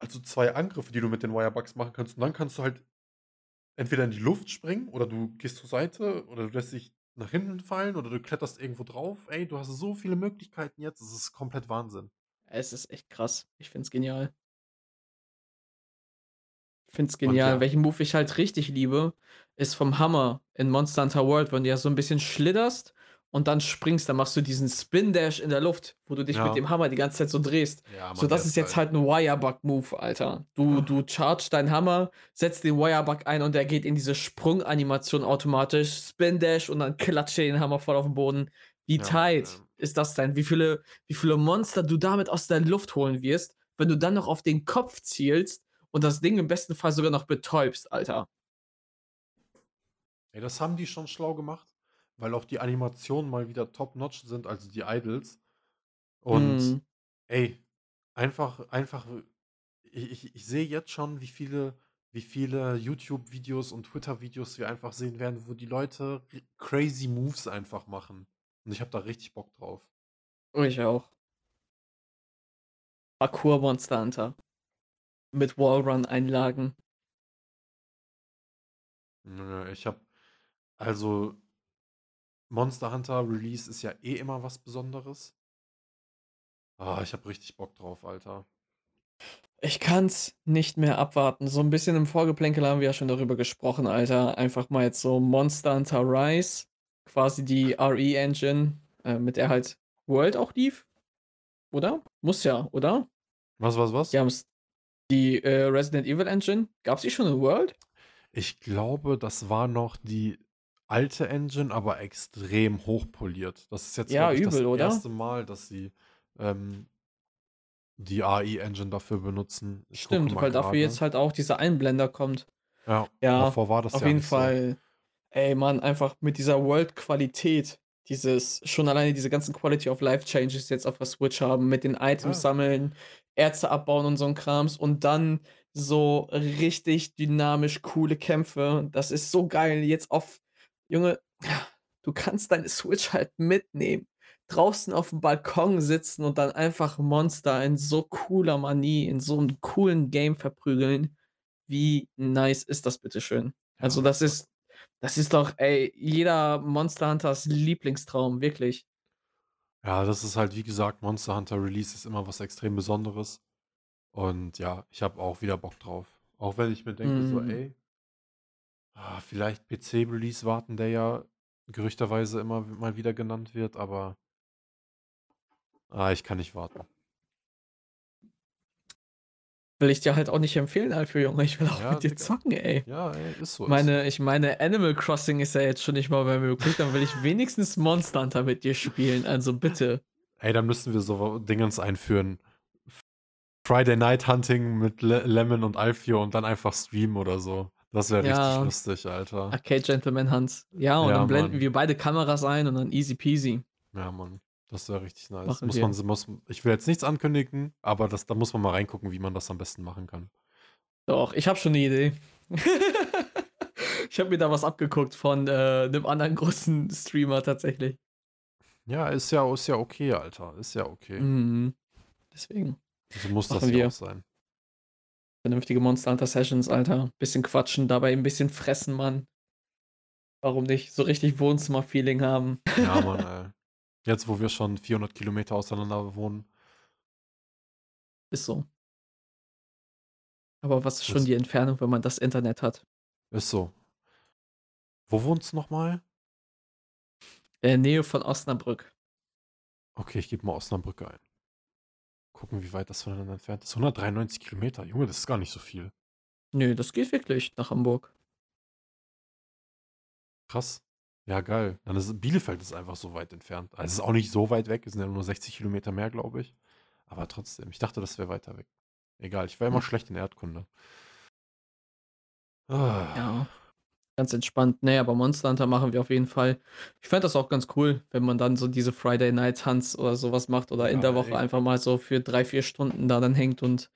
[SPEAKER 2] Also 2 Angriffe, die du mit den Wirebugs machen kannst. Und dann kannst du halt entweder in die Luft springen oder du gehst zur Seite oder du lässt dich nach hinten fallen oder du kletterst irgendwo drauf. Ey, du hast so viele Möglichkeiten jetzt, das ist komplett Wahnsinn.
[SPEAKER 1] Es ist echt krass. Ich finde es genial. Finde es genial.
[SPEAKER 2] ja.
[SPEAKER 1] Welchen Move ich halt richtig liebe, ist vom Hammer in Monster Hunter World, wenn du ja so 'n bisschen schlitterst und dann springst, dann machst du diesen Spin Dash in der Luft, wo du dich mit
[SPEAKER 2] Ja.
[SPEAKER 1] dem Hammer die ganze Zeit so drehst.
[SPEAKER 2] Ja,
[SPEAKER 1] So,
[SPEAKER 2] Mann, der
[SPEAKER 1] das ist jetzt
[SPEAKER 2] geil.
[SPEAKER 1] halt 'n Wirebug-Move, Alter. Du du chargst deinen Hammer, setzt den Wirebug ein und der geht in diese Sprunganimation automatisch, Spin Dash und dann klatscht den Hammer voll auf 'n Boden. Wie
[SPEAKER 2] Ja,
[SPEAKER 1] tight
[SPEAKER 2] ähm
[SPEAKER 1] ist das denn? Wie viele wie viele Monster du damit aus der Luft holen wirst, wenn du dann noch auf den Kopf zielst und das Ding im besten Fall sogar noch betäubst, Alter.
[SPEAKER 2] Ey, das haben die schon schlau gemacht, weil auch die Animationen mal wieder top notch sind, also die Idols. Und
[SPEAKER 1] Mhm.
[SPEAKER 2] ey, einfach einfach i ich ich sehe jetzt schon, wie viele wie viele YouTube-Videos und Twitter-Videos wir einfach sehen werden, wo die Leute crazy Moves einfach machen. Und ich habe da richtig Bock drauf.
[SPEAKER 1] Ich auch. Parkour Monster Hunter. Mit Wallrun-Einlagen.
[SPEAKER 2] Ich habe also Monster Hunter Release ist ja eh immer was Besonderes. Ah, ich habe richtig Bock drauf, Alter.
[SPEAKER 1] Ich kann's nicht mehr abwarten. So 'n bisschen im Vorgeplänkel haben wir ja schon darüber gesprochen, Alter. Einfach mal jetzt so Monster Hunter Rise, quasi die RE-Engine, äh, mit der halt World auch lief, oder? Muss ja, oder?
[SPEAKER 2] Was, was, was?
[SPEAKER 1] Die die, äh, Resident Evil Engine, gab's die schon in World?
[SPEAKER 2] Ich glaube, das war noch die alte Engine, aber extrem hochpoliert. Das ist jetzt,
[SPEAKER 1] Ja,
[SPEAKER 2] ich, das
[SPEAKER 1] übel, oder?
[SPEAKER 2] erste Mal, dass sie, ähm, die RE-Engine dafür benutzen. Ich
[SPEAKER 1] Stimmt, weil dafür jetzt halt auch dieser Einblender kommt.
[SPEAKER 2] Ja,
[SPEAKER 1] Ja,
[SPEAKER 2] davor war das
[SPEAKER 1] auf
[SPEAKER 2] ja
[SPEAKER 1] jeden. Fall. Ey, Mann, einfach mit dieser World-Qualität, dieses schon alleine diese ganzen Quality of Life Changes jetzt auf der Switch haben, mit den Items
[SPEAKER 2] Ja.
[SPEAKER 1] sammeln, Erze abbauen und so 'n Krams und dann so richtig dynamisch coole Kämpfe. Das ist so geil jetzt auf Junge, du kannst deine Switch halt mitnehmen, draußen aufm Balkon sitzen und dann einfach Monster in so cooler Manier, in so 'nem coolen Game verprügeln. Wie nice ist das bitte schön? Also, das ist das ist doch, ey, jeder Monster Hunters Lieblingstraum, wirklich.
[SPEAKER 2] Ja, das ist halt, wie gesagt Monster Hunter Release ist immer was extrem Besonderes. Und ja, ich habe auch wieder Bock drauf. Auch wenn ich mir denke so:
[SPEAKER 1] Mhm.
[SPEAKER 2] „Ey“ ah, vielleicht PC-Release warten, der ja gerüchterweise immer mal wieder genannt wird, aber ah, ich kann nicht warten.
[SPEAKER 1] Will ich dir halt auch nicht empfehlen dafür, Junge. Ich will auch
[SPEAKER 2] Ja,
[SPEAKER 1] mit dir zocken, ey.
[SPEAKER 2] Ja, ey, ist so.
[SPEAKER 1] Meine ich meine, Animal Crossing ist ja jetzt schon nicht mal mehr möglich, dann will ich wenigstens Monster Hunter mit dir spielen, also bitte.
[SPEAKER 2] Ey, dann müssen wir so Dingens einführen. Friday Night Hunting mit Le Lemon und Alfio und dann einfach streamen oder so. Das wäre richtig
[SPEAKER 1] Ja.
[SPEAKER 2] lustig, Alter.
[SPEAKER 1] Arcade Gentleman Hans. Ja, und
[SPEAKER 2] Ja,
[SPEAKER 1] dann blenden
[SPEAKER 2] Mann.
[SPEAKER 1] wir beide Kameras ein und dann easy peasy.
[SPEAKER 2] Ja, Mann. Das wäre richtig nice.
[SPEAKER 1] Machen
[SPEAKER 2] Muss man
[SPEAKER 1] wir.
[SPEAKER 2] muss ich will jetzt nichts ankündigen, aber das da muss man mal reingucken, wie man das am besten machen kann.
[SPEAKER 1] Doch, ich habe schon 'ne Idee. Ich habe mir da was abgeguckt von, äh, 'nem anderen großen Streamer tatsächlich.
[SPEAKER 2] Ja, ist ja ist ja okay, Alter. Ist ja okay.
[SPEAKER 1] Mhm. Deswegen.
[SPEAKER 2] So muss das ja auch sein.
[SPEAKER 1] Vernünftige Monster Hunter Sessions, Alter. Bisschen quatschen, dabei 'n bisschen fressen, Mann. Warum nicht? So richtig Wohnzimmer-Feeling haben.
[SPEAKER 2] Ja, Mann, ey. Jetzt, wo wir schon 400 Kilometer auseinander wohnen.
[SPEAKER 1] Ist so. Aber was ist schon die Entfernung, wenn man das Internet hat?
[SPEAKER 2] Ist so. Wo wohnst du noch mal?
[SPEAKER 1] Äh, Nähe von Osnabrück.
[SPEAKER 2] Okay, ich gebe mal Osnabrück ein. Gucken, wie weit das voneinander entfernt ist. 193 Kilometer. Junge, das ist gar nicht so viel.
[SPEAKER 1] Ne, das geht wirklich nach Hamburg.
[SPEAKER 2] Krass. Ja, geil. Dann ist Bielefeld ist einfach so weit entfernt. Also, es ist auch nicht so weit weg, es sind ja nur 60 Kilometer mehr, glaube ich. Aber trotzdem, ich dachte, das wäre weiter weg. Egal, ich war immer
[SPEAKER 1] Hm.
[SPEAKER 2] schlecht in Erdkunde.
[SPEAKER 1] Ja, ganz entspannt. Ne, aber Monster Hunter machen wir auf jeden Fall. Ich fände das auch ganz cool, wenn man dann so diese Friday Night Hunts oder so was macht oder in
[SPEAKER 2] Ja,
[SPEAKER 1] der Woche
[SPEAKER 2] ey.
[SPEAKER 1] einfach mal so für 3, 4 Stunden da dann hängt und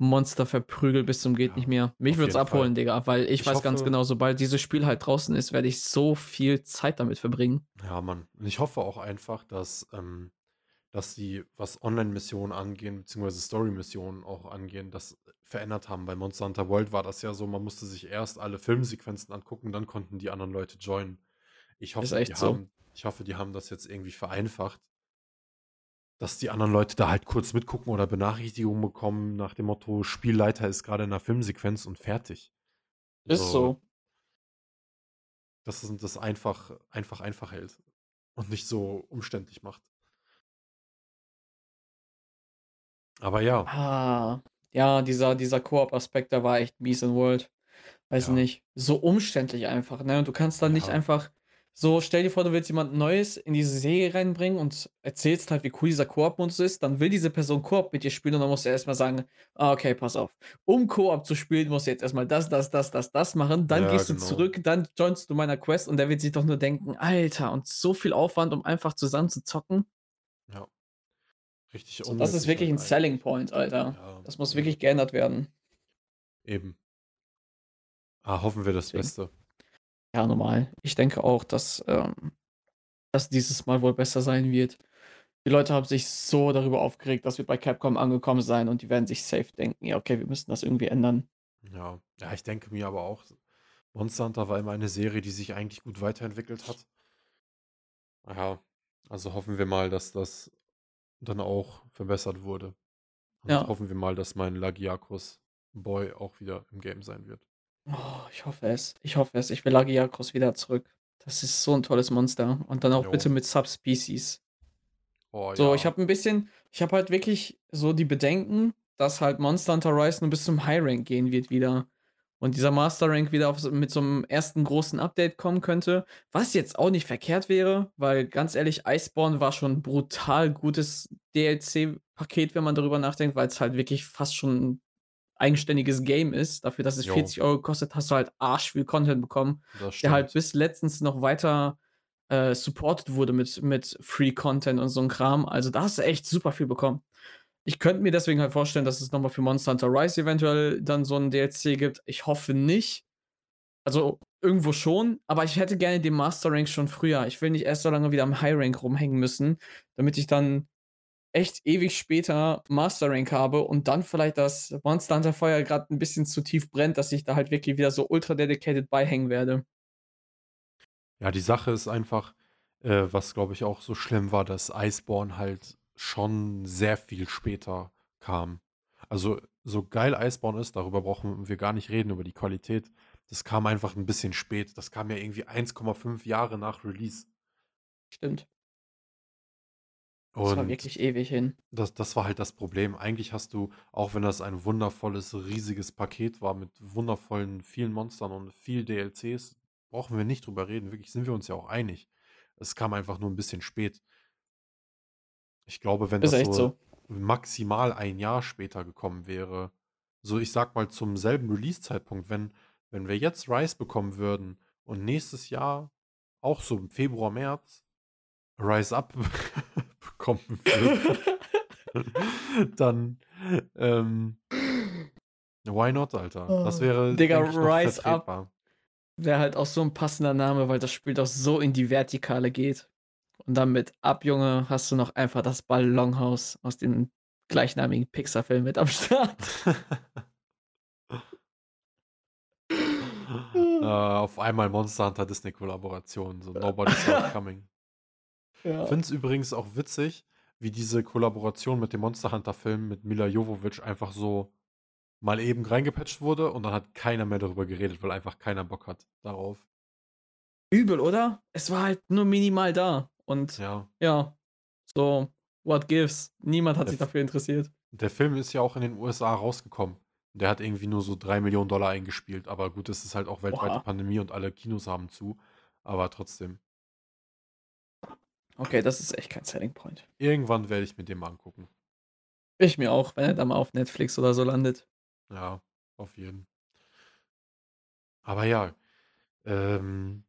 [SPEAKER 1] Monster verprügelt bis zum geht
[SPEAKER 2] Ja,
[SPEAKER 1] nicht mehr. Mich würde es
[SPEAKER 2] jeden Fall.
[SPEAKER 1] abholen, Digga, weil ich
[SPEAKER 2] Ich
[SPEAKER 1] weiß ganz
[SPEAKER 2] hoffe
[SPEAKER 1] genau, sobald dieses Spiel halt draußen ist, werde ich so viel Zeit damit verbringen.
[SPEAKER 2] Ja, Mann. Und ich hoffe auch einfach, dass, ähm dass sie, was Online-Missionen angehen, beziehungsweise Story-Missionen auch angehen, das verändert haben. Bei Monster Hunter World war das ja so, man musste sich erst alle Filmsequenzen angucken, dann konnten die anderen Leute joinen. Ich
[SPEAKER 1] Ist
[SPEAKER 2] hoffe, die
[SPEAKER 1] echt so.
[SPEAKER 2] haben ich hoffe, die haben das jetzt irgendwie vereinfacht dass die anderen Leute da halt kurz mitgucken oder Benachrichtigungen bekommen nach dem Motto: „Spielleiter ist grade in 'ner Filmsequenz“ und fertig.
[SPEAKER 1] Ist
[SPEAKER 2] So
[SPEAKER 1] so.
[SPEAKER 2] dass es das einfach einfach einfach hält und nicht so umständlich macht. Aber ja.
[SPEAKER 1] Ah, ja, dieser dieser Koop-Aspekt, der war echt mies in World. Weiß
[SPEAKER 2] Ja.
[SPEAKER 1] nicht, so umständlich einfach, ne? Und du kannst dann nicht
[SPEAKER 2] Ja.
[SPEAKER 1] einfach so stell dir vor, du willst jemand Neues in diese Serie reinbringen und erzählst halt, wie cool dieser Koop-Modus ist, dann will diese Person Koop mit dir spielen und dann musst du erst mal sagen: „Ah, okay, pass auf. Um Koop zu spielen, musst du jetzt erst mal das, das, das, das, das machen, dann
[SPEAKER 2] Ja,
[SPEAKER 1] gehst du
[SPEAKER 2] genau.
[SPEAKER 1] zurück, dann joinst du meiner Quest“ und der wird sich doch nur denken: „Alter, und so viel Aufwand, um einfach zusammen zu zocken?“
[SPEAKER 2] Ja. Richtig
[SPEAKER 1] So, das ist wirklich
[SPEAKER 2] halt
[SPEAKER 1] 'n
[SPEAKER 2] eigentlich.
[SPEAKER 1] Selling Point, Alter.
[SPEAKER 2] Ja,
[SPEAKER 1] Das muss wirklich geändert werden.
[SPEAKER 2] Eben. Ah, hoffen wir das
[SPEAKER 1] Deswegen.
[SPEAKER 2] Beste.
[SPEAKER 1] Ja, normal. Ich denke auch, dass, ähm dass dieses Mal wohl besser sein wird. Die Leute haben sich so darüber aufgeregt, dass wir bei Capcom angekommen seien und die werden sich safe denken: „Ja, okay, wir müssen das irgendwie ändern.“
[SPEAKER 2] Ja. Ja, ich denke mir aber auch, Monster Hunter war immer eine Serie, die sich eigentlich gut weiterentwickelt hat. Ja, also hoffen wir mal, dass das dann auch verbessert wurde. Und
[SPEAKER 1] Ja.
[SPEAKER 2] hoffen wir mal, dass mein Lagiacrus Boy auch wieder im Game sein wird.
[SPEAKER 1] Oh, ich hoffe es. Ich hoffe es. Ich will Lagiacrus wieder zurück. Das ist so 'n tolles Monster und dann auch
[SPEAKER 2] Jo.
[SPEAKER 1] bitte mit Subspecies.
[SPEAKER 2] Oh
[SPEAKER 1] So, ich
[SPEAKER 2] ja.
[SPEAKER 1] habe 'n bisschen ich habe halt wirklich so die Bedenken, dass halt Monster Hunter Rise nur bis zum High Rank gehen wird wieder und dieser Master Rank wieder auf mit so 'nem ersten großen Update kommen könnte, was jetzt auch nicht verkehrt wäre, weil ganz ehrlich, Iceborne war schon 'n brutal gutes DLC-Paket, wenn man darüber nachdenkt, weil's halt wirklich fast schon eigenständiges Game ist. Dafür, dass es
[SPEAKER 2] Jo.
[SPEAKER 1] 40 € gekostet, hast du halt arschviel Content bekommen, der halt bis letztens noch weiter, äh, supported wurde mit mit Free Content und so 'n Kram. Also, da hast du echt super viel bekommen. Ich könnte mir deswegen halt vorstellen, dass es noch mal für Monster Hunter Rise eventuell dann so 'n DLC gibt. Ich hoffe nicht. Also, irgendwo schon, aber ich hätte gerne den Master Rank schon früher. Ich will nicht erst so lange wieder am High Rank rumhängen müssen, damit ich dann echt ewig später Master Rank habe und dann vielleicht das Monster Hunter Feuer grad 'n bisschen zu tief brennt, dass ich da halt wirklich wieder so ultra dedicated bei hängen werde.
[SPEAKER 2] Ja, die Sache ist einfach, äh, was, glaube ich, auch so schlimm war, dass Iceborne halt schon sehr viel später kam. Also, so geil Iceborne ist, darüber brauchen wir gar nicht reden, über die Qualität. Das kam einfach 'n bisschen spät. Das kam ja irgendwie 1,5 Jahre nach Release.
[SPEAKER 1] Stimmt. Das war wirklich ewig hin.
[SPEAKER 2] das das war halt das Problem. Eigentlich hast du, auch wenn das ein wundervolles, riesiges Paket war mit wundervollen vielen Monstern und viel DLCs, brauchen wir nicht drüber reden. Wirklich, sind wir uns ja auch einig. Es kam einfach nur 'n bisschen spät. Ich glaube, wenn das
[SPEAKER 1] echt
[SPEAKER 2] so
[SPEAKER 1] so.
[SPEAKER 2] maximal 1 Jahr später gekommen wäre, so ich sage mal zum selben Release-Zeitpunkt, wenn wenn wir jetzt Rise bekommen würden und nächstes Jahr auch so im Februar, März Rise Up bekommen würden, dann, ähm why not, Alter? Das
[SPEAKER 1] Oh,
[SPEAKER 2] wäre,
[SPEAKER 1] Digga, Rise Up wäre halt auch so 'n passender Name, weil das Spiel doch so in die Vertikale geht. Und dann mit Up, Junge, hast du noch einfach das Ballonhaus aus dem gleichnamigen Pixar-Film mit am Start.
[SPEAKER 2] Äh, auf einmal Monster Hunter Disney Kollaboration, so Nobody Saw It Coming.
[SPEAKER 1] Ja.
[SPEAKER 2] Finde es übrigens auch witzig, wie diese Kollaboration mit dem Monster Hunter Film mit Mila Jovovich einfach so mal eben reingepatcht wurde und dann hat keiner mehr darüber geredet, weil einfach keiner Bock hat darauf.
[SPEAKER 1] Übel, oder? Es war halt nur minimal da und
[SPEAKER 2] Ja.
[SPEAKER 1] ja, so what gives? Niemand hat
[SPEAKER 2] Der
[SPEAKER 1] sich dafür interessiert.
[SPEAKER 2] der Film ist ja auch in den USA rausgekommen. Der hat irgendwie nur so 3.000.000 eingespielt, aber gut, es ist halt auch weltweite
[SPEAKER 1] Oha.
[SPEAKER 2] Pandemie und alle Kinos haben zu, aber trotzdem.
[SPEAKER 1] Okay, das ist echt kein Selling Point.
[SPEAKER 2] Irgendwann werde ich mir den mal angucken.
[SPEAKER 1] Ich mir auch, wenn er dann mal auf Netflix oder so landet.
[SPEAKER 2] Ja, auf jeden. Aber ja, ähm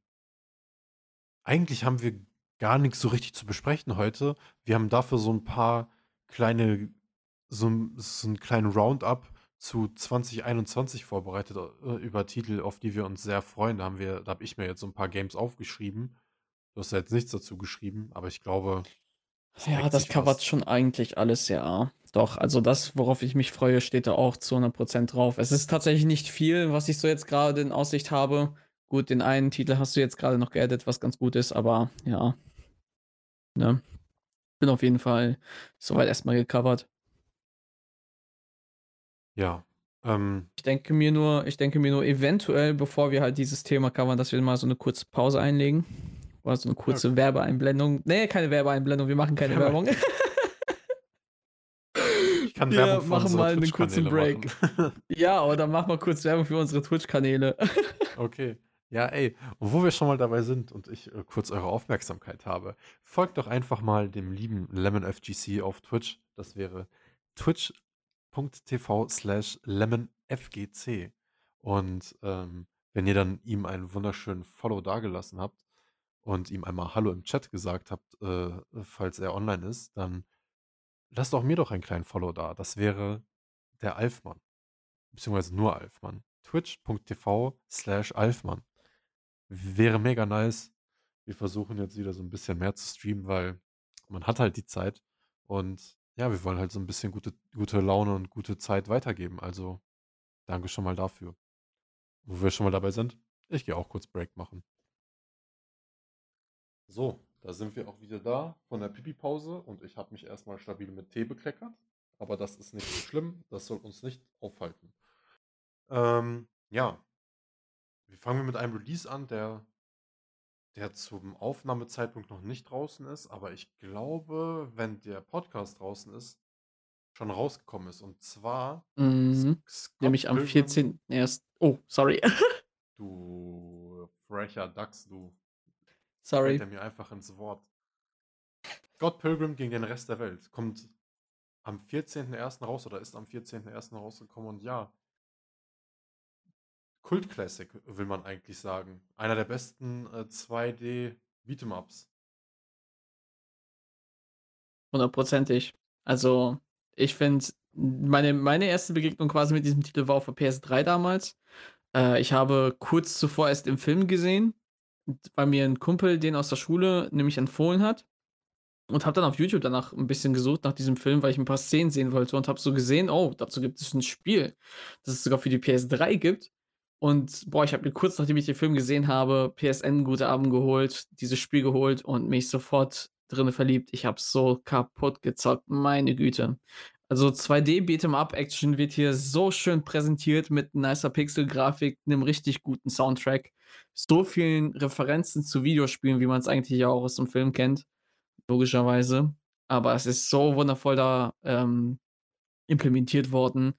[SPEAKER 2] eigentlich haben wir gar nix so richtig zu besprechen heute. Wir haben dafür so 'n paar kleine so so 'n kleinen Roundup zu 2021 vorbereitet, äh, über Titel, auf die wir uns sehr freuen. Da haben wir da habe ich mir jetzt so 'n paar Games aufgeschrieben. Du hast ja jetzt nichts dazu geschrieben, aber ich glaube, es
[SPEAKER 1] Ja, das covert
[SPEAKER 2] fast.
[SPEAKER 1] schon eigentlich alles, ja. Doch, also das, worauf ich mich freue, steht da auch zu 100 % drauf. Es ist tatsächlich nicht viel, was ich so jetzt grade in Aussicht habe. Gut, den einen Titel hast du jetzt grade noch geaddet, was ganz gut ist, aber ja. Ne? Bin auf jeden Fall so weit erst mal gecovert.
[SPEAKER 2] Ja, ähm
[SPEAKER 1] Ich denke mir nur ich denke mir nur eventuell, bevor wir halt dieses Thema covern, dass wir mal so 'ne kurze Pause einlegen oder so 'ne
[SPEAKER 2] Ja,
[SPEAKER 1] kurze
[SPEAKER 2] okay.
[SPEAKER 1] Werbeeinblendung. Ne, keine Werbeeinblendung, wir machen keine Werbung.
[SPEAKER 2] Ich kann
[SPEAKER 1] Wir
[SPEAKER 2] Werbung für
[SPEAKER 1] machen mal 'nen kurzen Break. Ja, oder mach mal kurz Werbung für unsere Twitch-Kanäle.
[SPEAKER 2] Okay. Ja, ey, und wo wir schon mal dabei sind und ich, äh, kurz eure Aufmerksamkeit habe, folgt doch einfach mal dem lieben LemonFGC auf Twitch. Das wäre twitch.tv/lemonfgc. Und, ähm, wenn ihr dann ihm einen wunderschönen Follow dagelassen habt und ihm einmal Hallo im Chat gesagt habt, äh, falls er online ist, dann lasst auch mir doch einen kleinen Follow da. Das wäre der Alfmann, beziehungsweise nur Alfmann. Twitch.tv/alfmann. Wäre mega nice. Wir versuchen jetzt wieder so 'n bisschen mehr zu streamen, weil man hat halt die Zeit und ja, wir wollen halt so 'n bisschen gute gute Laune und gute Zeit weitergeben. Also, danke schon mal dafür. Wo wir schon mal dabei sind, ich gehe auch kurz Break machen. So, da sind wir auch wieder da von der Pipi-Pause und ich habe mich erst mal stabil mit Tee bekleckert, aber das ist nicht so schlimm. Das soll uns nicht aufhalten. Ähm, ja. Wie fangen wir mit einem Release an, der der zum Aufnahmezeitpunkt noch nicht draußen ist, aber ich glaube, wenn der Podcast draußen ist, schon rausgekommen ist. Und zwar
[SPEAKER 1] Mhm. Nämlich am
[SPEAKER 2] Pilgrim
[SPEAKER 1] 14.01. Oh, sorry.
[SPEAKER 2] Du frecher Dachs, du. Fällt
[SPEAKER 1] Sorry.
[SPEAKER 2] er mir einfach ins Wort. Scott Pilgrim gegen den Rest der Welt kommt am 14.01. raus oder ist am 14.01. rausgekommen und ja Kult-Classic, will man eigentlich sagen. Einer der besten, äh, 2D Beat 'em Ups.
[SPEAKER 1] Hundertprozentig. Also, ich finde, meine meine erste Begegnung quasi mit diesem Titel war auf der PS3 damals. Äh, ich habe kurz zuvor erst den Film gesehen, weil mir 'n Kumpel den aus der Schule nämlich empfohlen hat und habe dann auf YouTube danach 'n bisschen gesucht nach diesem Film, weil ich 'n paar Szenen sehen wollte und habe so gesehen: „Oh, dazu gibt es 'n Spiel, das es sogar für die PS3 gibt.“ Und boah, ich habe mir kurz, nachdem ich den Film gesehen habe, PSN Guthaben geholt, dieses Spiel geholt und mich sofort drinne verliebt. Ich habe so kaputt gezockt, meine Güte. Also, 2D Beat 'em Up Action wird hier so schön präsentiert mit nicer Pixelgrafik, 'nem richtig guten Soundtrack, so vielen Referenzen zu Videospielen, wie man's eigentlich ja auch aus dem Film kennt, logischerweise. Aber es ist so wundervoll da, ähm, implementiert worden.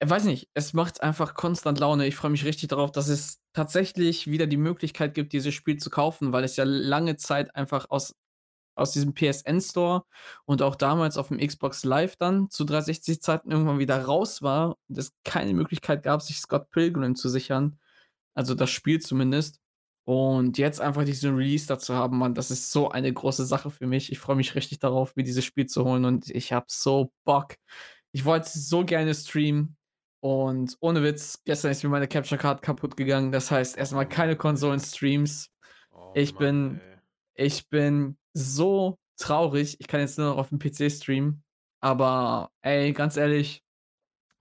[SPEAKER 1] Äh, weiß nicht, es macht einfach konstant Laune. Ich freue mich richtig darauf, dass es tatsächlich wieder die Möglichkeit gibt, dieses Spiel zu kaufen, weil es ja lange Zeit einfach aus aus diesem PSN Store und auch damals aufm Xbox Live dann zu 360 Zeiten irgendwann wieder raus war und es keine Möglichkeit gab, sich Scott Pilgrim zu sichern. Also, das Spiel zumindest. Und jetzt einfach diesen Release da zu haben, Mann, das ist so eine große Sache für mich. Ich freue mich richtig darauf, mir dieses Spiel zu holen und ich habe so Bock. Ich wollte so gerne streamen und ohne Witz, gestern ist mir meine Capture Card kaputt gegangen. Das heißt, erst
[SPEAKER 2] Oh
[SPEAKER 1] keine. Konsolen-Streams.
[SPEAKER 2] Oh
[SPEAKER 1] Ich
[SPEAKER 2] Mann,
[SPEAKER 1] bin
[SPEAKER 2] ey.
[SPEAKER 1] ich bin so traurig. Ich kann jetzt nur noch aufm PC streamen, aber ey, ganz ehrlich,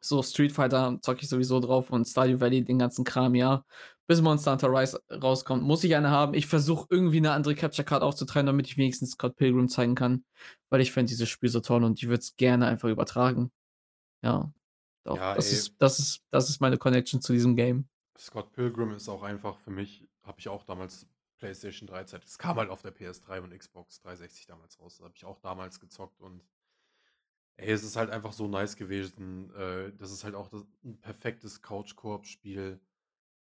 [SPEAKER 1] so Street Fighter zocke ich sowieso drauf und Stardew Valley, den ganzen Kram, ja. Bis Monster Hunter Rise rauskommt, muss ich eine haben. Ich versuche irgendwie 'ne andere Capture Card aufzutreiben, damit ich wenigstens Scott Pilgrim zeigen kann, weil ich finde dieses Spiel so toll und ich würde es gerne einfach übertragen. Ja, doch,
[SPEAKER 2] Ja,
[SPEAKER 1] das
[SPEAKER 2] ey.
[SPEAKER 1] ist das ist das ist meine Connection zu diesem Game.
[SPEAKER 2] Scott Pilgrim ist auch einfach für mich habe ich auch damals PlayStation 3 Zeit es kam halt auf der PS3 und Xbox 360 damals raus. Habe ich auch damals gezockt und ey, es ist halt einfach so nice gewesen. Äh, das ist halt auch das 'n perfektes Couch-Koop-Spiel.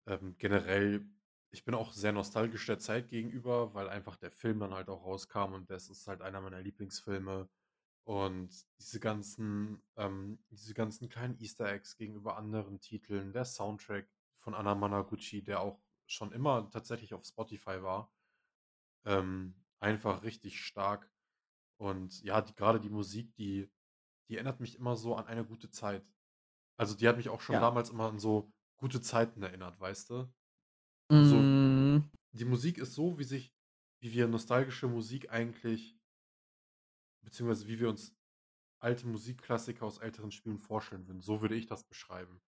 [SPEAKER 2] Ähm, generell, ich bin auch sehr nostalgisch der Zeit gegenüber, weil einfach der Film dann halt auch rauskam und das ist halt einer meiner Lieblingsfilme. Und diese ganzen ähm, diese ganzen kleinen Easter Eggs gegenüber anderen Titeln, der Soundtrack von Anamanaguchi, der auch schon immer tatsächlich auf Spotify war, ähm, einfach richtig stark. Und ja, die grade die Musik, die die erinnert mich immer so an eine gute Zeit. Also, die hat mich auch schon
[SPEAKER 1] Ja.
[SPEAKER 2] damals immer an so gute Zeiten erinnert, weißt du? So
[SPEAKER 1] Hm.
[SPEAKER 2] die Musik ist so, wie sich wie wir nostalgische Musik eigentlich beziehungsweise wie wir uns alte Musikklassiker aus älteren Spielen vorstellen würden. So würde ich das beschreiben.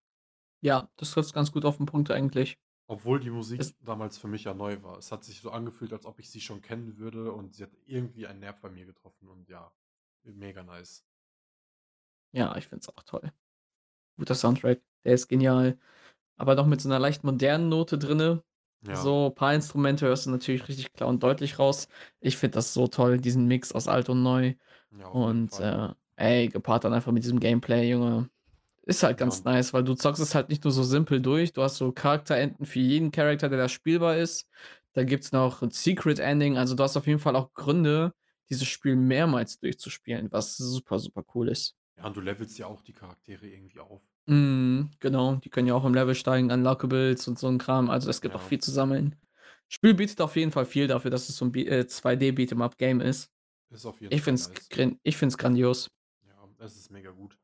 [SPEAKER 1] Ja, das trifft's ganz gut auf 'n Punkt eigentlich.
[SPEAKER 2] Obwohl die Musik
[SPEAKER 1] Es
[SPEAKER 2] damals für mich ja neu war. Es hat sich so angefühlt, als ob ich sie schon kennen würde und sie hat irgendwie einen Nerv bei mir getroffen und ja, mega nice.
[SPEAKER 1] Ja, ich finde es auch toll. Guter Soundtrack, der ist genial, aber doch mit so 'ner leicht modernen Note drinne.
[SPEAKER 2] Ja.
[SPEAKER 1] So paar Instrumente hörst du natürlich richtig klar und deutlich raus. Ich finde das so toll, diesen Mix aus alt und neu
[SPEAKER 2] Ja,
[SPEAKER 1] und, äh, ey, gepaart dann einfach mit diesem Gameplay, Junge. Ist halt
[SPEAKER 2] Ja,
[SPEAKER 1] ganz
[SPEAKER 2] und
[SPEAKER 1] nice, weil du zockst es halt nicht nur so simpel durch. Du hast so Charakterenden für jeden Character, der da spielbar ist. Da gibt's noch 'n Secret Ending. Also, du hast auf jeden Fall auch Gründe, dieses Spiel mehrmals durchzuspielen, was super, super cool ist.
[SPEAKER 2] Ja, und du levelst ja auch die Charaktere irgendwie auf.
[SPEAKER 1] Mhm, genau. Die können ja auch im Level steigen, Unlockables und so 'n Kram. Also, es gibt auch
[SPEAKER 2] Ja.
[SPEAKER 1] viel zu sammeln. Spiel bietet auf jeden Fall viel dafür, dass es so 'n B äh, 2D Beat 'em Up Game ist.
[SPEAKER 2] Ist auf jeden
[SPEAKER 1] Ich
[SPEAKER 2] Fall
[SPEAKER 1] finde es g
[SPEAKER 2] nice.
[SPEAKER 1] ich finde es grandios.
[SPEAKER 2] Ja, es ist mega gut.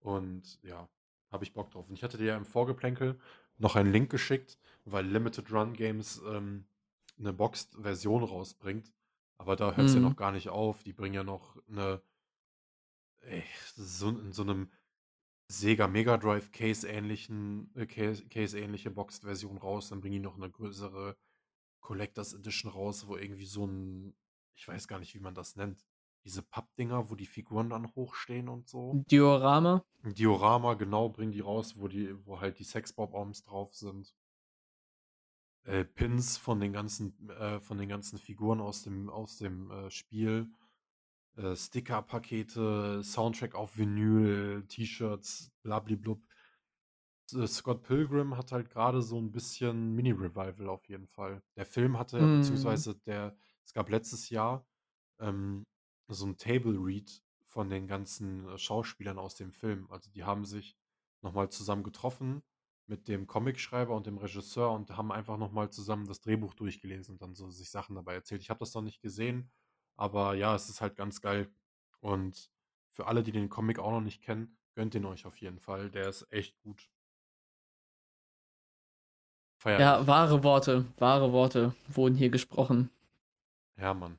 [SPEAKER 2] Und ja, habe ich Bock drauf. Und ich hatte dir ja im Vorgeplänkel noch einen Link geschickt, weil Limited Run Games, ähm, 'ne Boxed-Version rausbringt, aber da hört's ja noch
[SPEAKER 1] Mhm.
[SPEAKER 2] gar nicht auf. Die bringen ja noch 'ne ey, so in so 'nem Sega Mega Drive Case ähnlichen äh, Case Case-ähnliche Boxed-Version raus. Dann bringen die noch 'ne größere Collectors Edition raus, wo irgendwie so 'n ich weiß gar nicht, wie man das nennt. Diese Pappdinger, wo die Figuren dann hochstehen und so.
[SPEAKER 1] Diorama?
[SPEAKER 2] Diorama, genau, bringen die raus, wo die wo halt die Sex-Bob-Oms drauf sind. Äh, Pins von den ganzen äh, von den ganzen Figuren aus dem aus dem, äh, Spiel, äh, Sticker-Pakete, Soundtrack auf Vinyl, T-Shirts, bla-bli-blub. S Scott Pilgrim hat halt grade so 'n bisschen Mini-Revival auf jeden Fall. Der Film hatte
[SPEAKER 1] Mhm.
[SPEAKER 2] beziehungsweise der es gab letztes Jahr, ähm, so 'n Table Read von den ganzen, äh, Schauspielern aus dem Film. Also, die haben sich noch mal zusammen getroffen mit dem Comicschreiber und dem Regisseur und haben einfach noch mal zusammen das Drehbuch durchgelesen und dann so sich Sachen dabei erzählt. Ich habe das noch nicht gesehen, aber ja, es ist halt ganz geil. Und für alle, die den Comic auch noch nicht kennen, gönnt den euch auf jeden Fall. Der ist echt gut. Feiere
[SPEAKER 1] Ja, wahre Worte, wahre Worte wurden hier gesprochen.
[SPEAKER 2] Ja, Mann.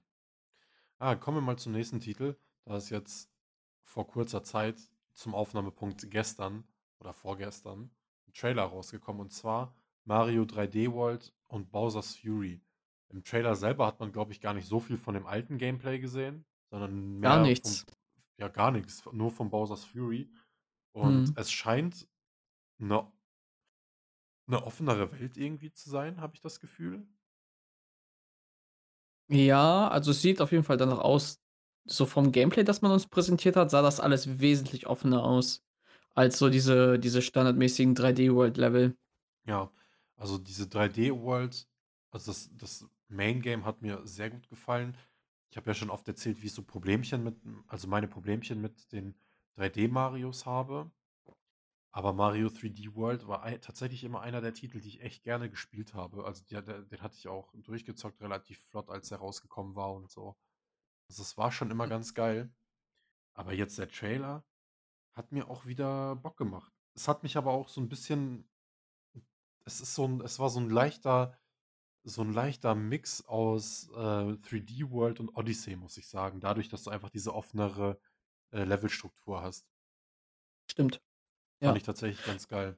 [SPEAKER 2] Ah, kommen wir mal zum nächsten Titel. Da ist jetzt vor kurzer Zeit zum Aufnahmepunkt gestern oder vorgestern 'n Trailer rausgekommen und zwar Mario 3D World und Bowser's Fury. Im Trailer selber hat man, glaube ich, gar nicht so viel von dem alten Gameplay gesehen, sondern
[SPEAKER 1] Gar
[SPEAKER 2] mehr vom
[SPEAKER 1] nichts.
[SPEAKER 2] ja, gar nix, nur von Bowser's Fury. Und
[SPEAKER 1] Mhm.
[SPEAKER 2] es scheint 'ne 'ne offenere Welt irgendwie zu sein, habe ich das Gefühl.
[SPEAKER 1] Ja, also, es sieht auf jeden Fall danach aus so vom Gameplay, das man uns präsentiert hat, sah das alles wesentlich offener aus als so diese diese standardmäßigen 3D World Level.
[SPEAKER 2] Ja, also, diese 3D World also, das das Main Game hat mir sehr gut gefallen. Ich habe ja schon oft erzählt, wie ich so Problemchen mit also, meine Problemchen mit den 3D Marios habe. Aber Mario 3D World war tatsächlich immer einer der Titel, die ich echt gerne gespielt habe. Also, der der den hatte ich auch durchgezockt relativ flott, als der rausgekommen war und so. Also, es war schon immer
[SPEAKER 1] Hm.
[SPEAKER 2] ganz geil. Aber jetzt der Trailer hat mir auch wieder Bock gemacht. Es hat mich aber auch so 'n bisschen es ist so 'n es war so 'n leichter so 'n leichter Mix aus, äh, 3D World und Odyssey, muss ich sagen, dadurch, dass du einfach diese offenere, äh, Levelstruktur hast.
[SPEAKER 1] Stimmt,
[SPEAKER 2] Fand
[SPEAKER 1] ja.
[SPEAKER 2] ich tatsächlich ganz geil.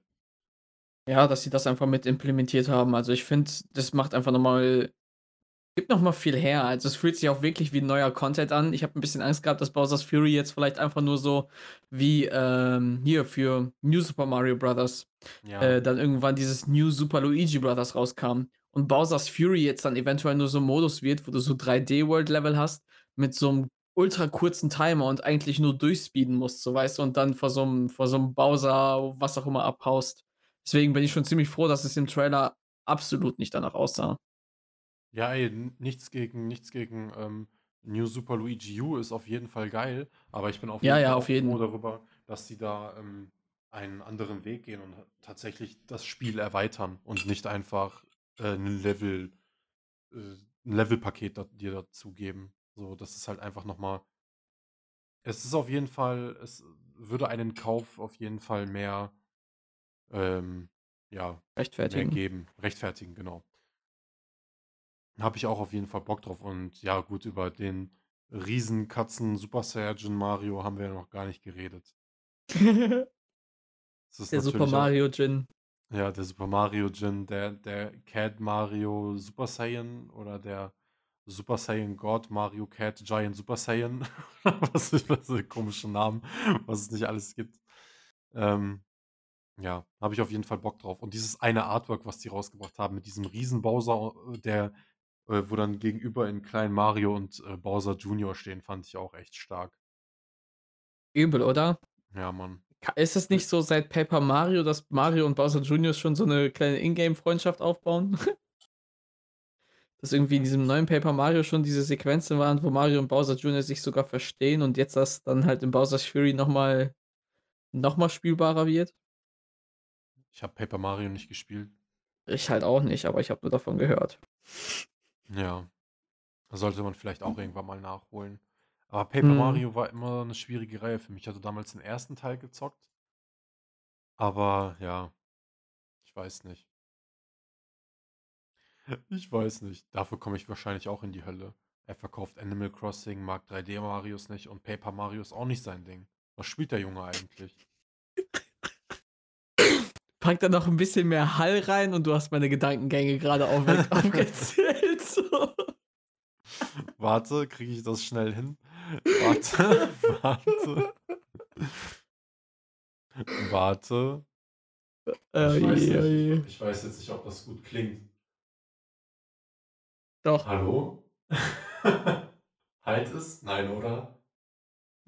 [SPEAKER 1] Ja, dass sie das einfach mit implementiert haben. Also, ich finde, das macht einfach noch mal gibt noch mal viel her. Also, es fühlt sich auch wirklich wie neuer Content an. Ich habe 'n bisschen Angst gehabt, dass Bowser's Fury jetzt vielleicht einfach nur so wie, ähm, hier für New Super Mario Brothers,
[SPEAKER 2] Ja.
[SPEAKER 1] äh, dann irgendwann dieses New Super Luigi Brothers rauskam und Bowser's Fury jetzt dann eventuell nur so 'n Modus wird, wo du so 3D-World-Level hast mit so 'm ultra kurzen Timer und eigentlich nur durchspeeden musst, so, weißt du, und dann vor so 'm vor so 'm Bowser, was auch immer, abhaust. Deswegen bin ich schon ziemlich froh, dass es im Trailer absolut nicht danach aussah.
[SPEAKER 2] Ja, ey, nichts gegen nichts gegen, ähm, New Super Luigi U ist auf jeden Fall geil, aber ich bin auf
[SPEAKER 1] Ja,
[SPEAKER 2] jeden Fall
[SPEAKER 1] ja,
[SPEAKER 2] auch
[SPEAKER 1] auf
[SPEAKER 2] froh
[SPEAKER 1] jeden.
[SPEAKER 2] darüber, dass sie da, ähm, einen anderen Weg gehen und tatsächlich das Spiel erweitern und nicht einfach, äh, 'n Level äh, 'n Levelpaket da dir dazugeben. So, das ist halt einfach noch mal es ist auf jeden Fall es würde einen Kauf auf jeden Fall mehr ähm, ja, mehr
[SPEAKER 1] Rechtfertigen.
[SPEAKER 2] geben rechtfertigen, genau. Habe ich auch auf jeden Fall Bock drauf und ja gut, über den Riesenkatzen Super Saiyajin Mario haben wir ja noch gar nicht geredet. Das ist
[SPEAKER 1] Der Super
[SPEAKER 2] natürlich auch
[SPEAKER 1] Mario Djinn.
[SPEAKER 2] Ja, der Super Mario Djinn, der der Cat Mario Super Saiyan oder der Super Saiyan God Mario Cat Giant Super Saiyan. Was ist das für komische Namen, was es nicht alles gibt. Ähm, ja, habe ich auf jeden Fall Bock drauf. Und dieses eine Artwork, was die rausgebracht haben mit diesem riesen Bowser, äh, der äh, wo dann gegenüber in klein Mario und, äh, Bowser Junior stehen, fand ich auch echt stark.
[SPEAKER 1] Übel, oder?
[SPEAKER 2] Ja, Mann.
[SPEAKER 1] Ist es nicht so seit Paper Mario, dass Mario und Bowser Junior schon so 'ne kleine In-Game-Freundschaft aufbauen? Dass irgendwie in diesem neuen Paper Mario schon diese Sequenzen waren, wo Mario und Bowser Junior sich sogar verstehen und jetzt das dann halt in Bowser's Fury noch mal noch mal spielbarer wird?
[SPEAKER 2] Ich habe Paper Mario nicht gespielt.
[SPEAKER 1] Ich halt auch nicht, aber ich habe nur davon gehört.
[SPEAKER 2] Ja. Sollte man vielleicht auch irgendwann mal nachholen. Aber Paper
[SPEAKER 1] Mhm.
[SPEAKER 2] Mario war immer 'ne schwierige Reihe für mich. Ich hatte damals den 1. Teil gezockt. Aber ja, ich weiß nicht. Ich weiß nicht. Dafür komme ich wahrscheinlich auch in die Hölle. Er verkauft Animal Crossing, mag 3D Marios nicht und Paper Mario ist auch nicht sein Ding. Was spielt der Junge eigentlich?
[SPEAKER 1] Pack da noch 'n bisschen mehr Hall rein und du hast meine Gedankengänge weg aufgezählt, so.
[SPEAKER 2] Warte, kriege ich das schnell hin? Warte, warte. Warte.
[SPEAKER 1] Oh
[SPEAKER 2] Ich weiß
[SPEAKER 1] je,
[SPEAKER 2] nicht. Ich weiß jetzt nicht, ob das gut klingt.
[SPEAKER 1] Doch.
[SPEAKER 2] Hallo? Halt es? Nein, oder?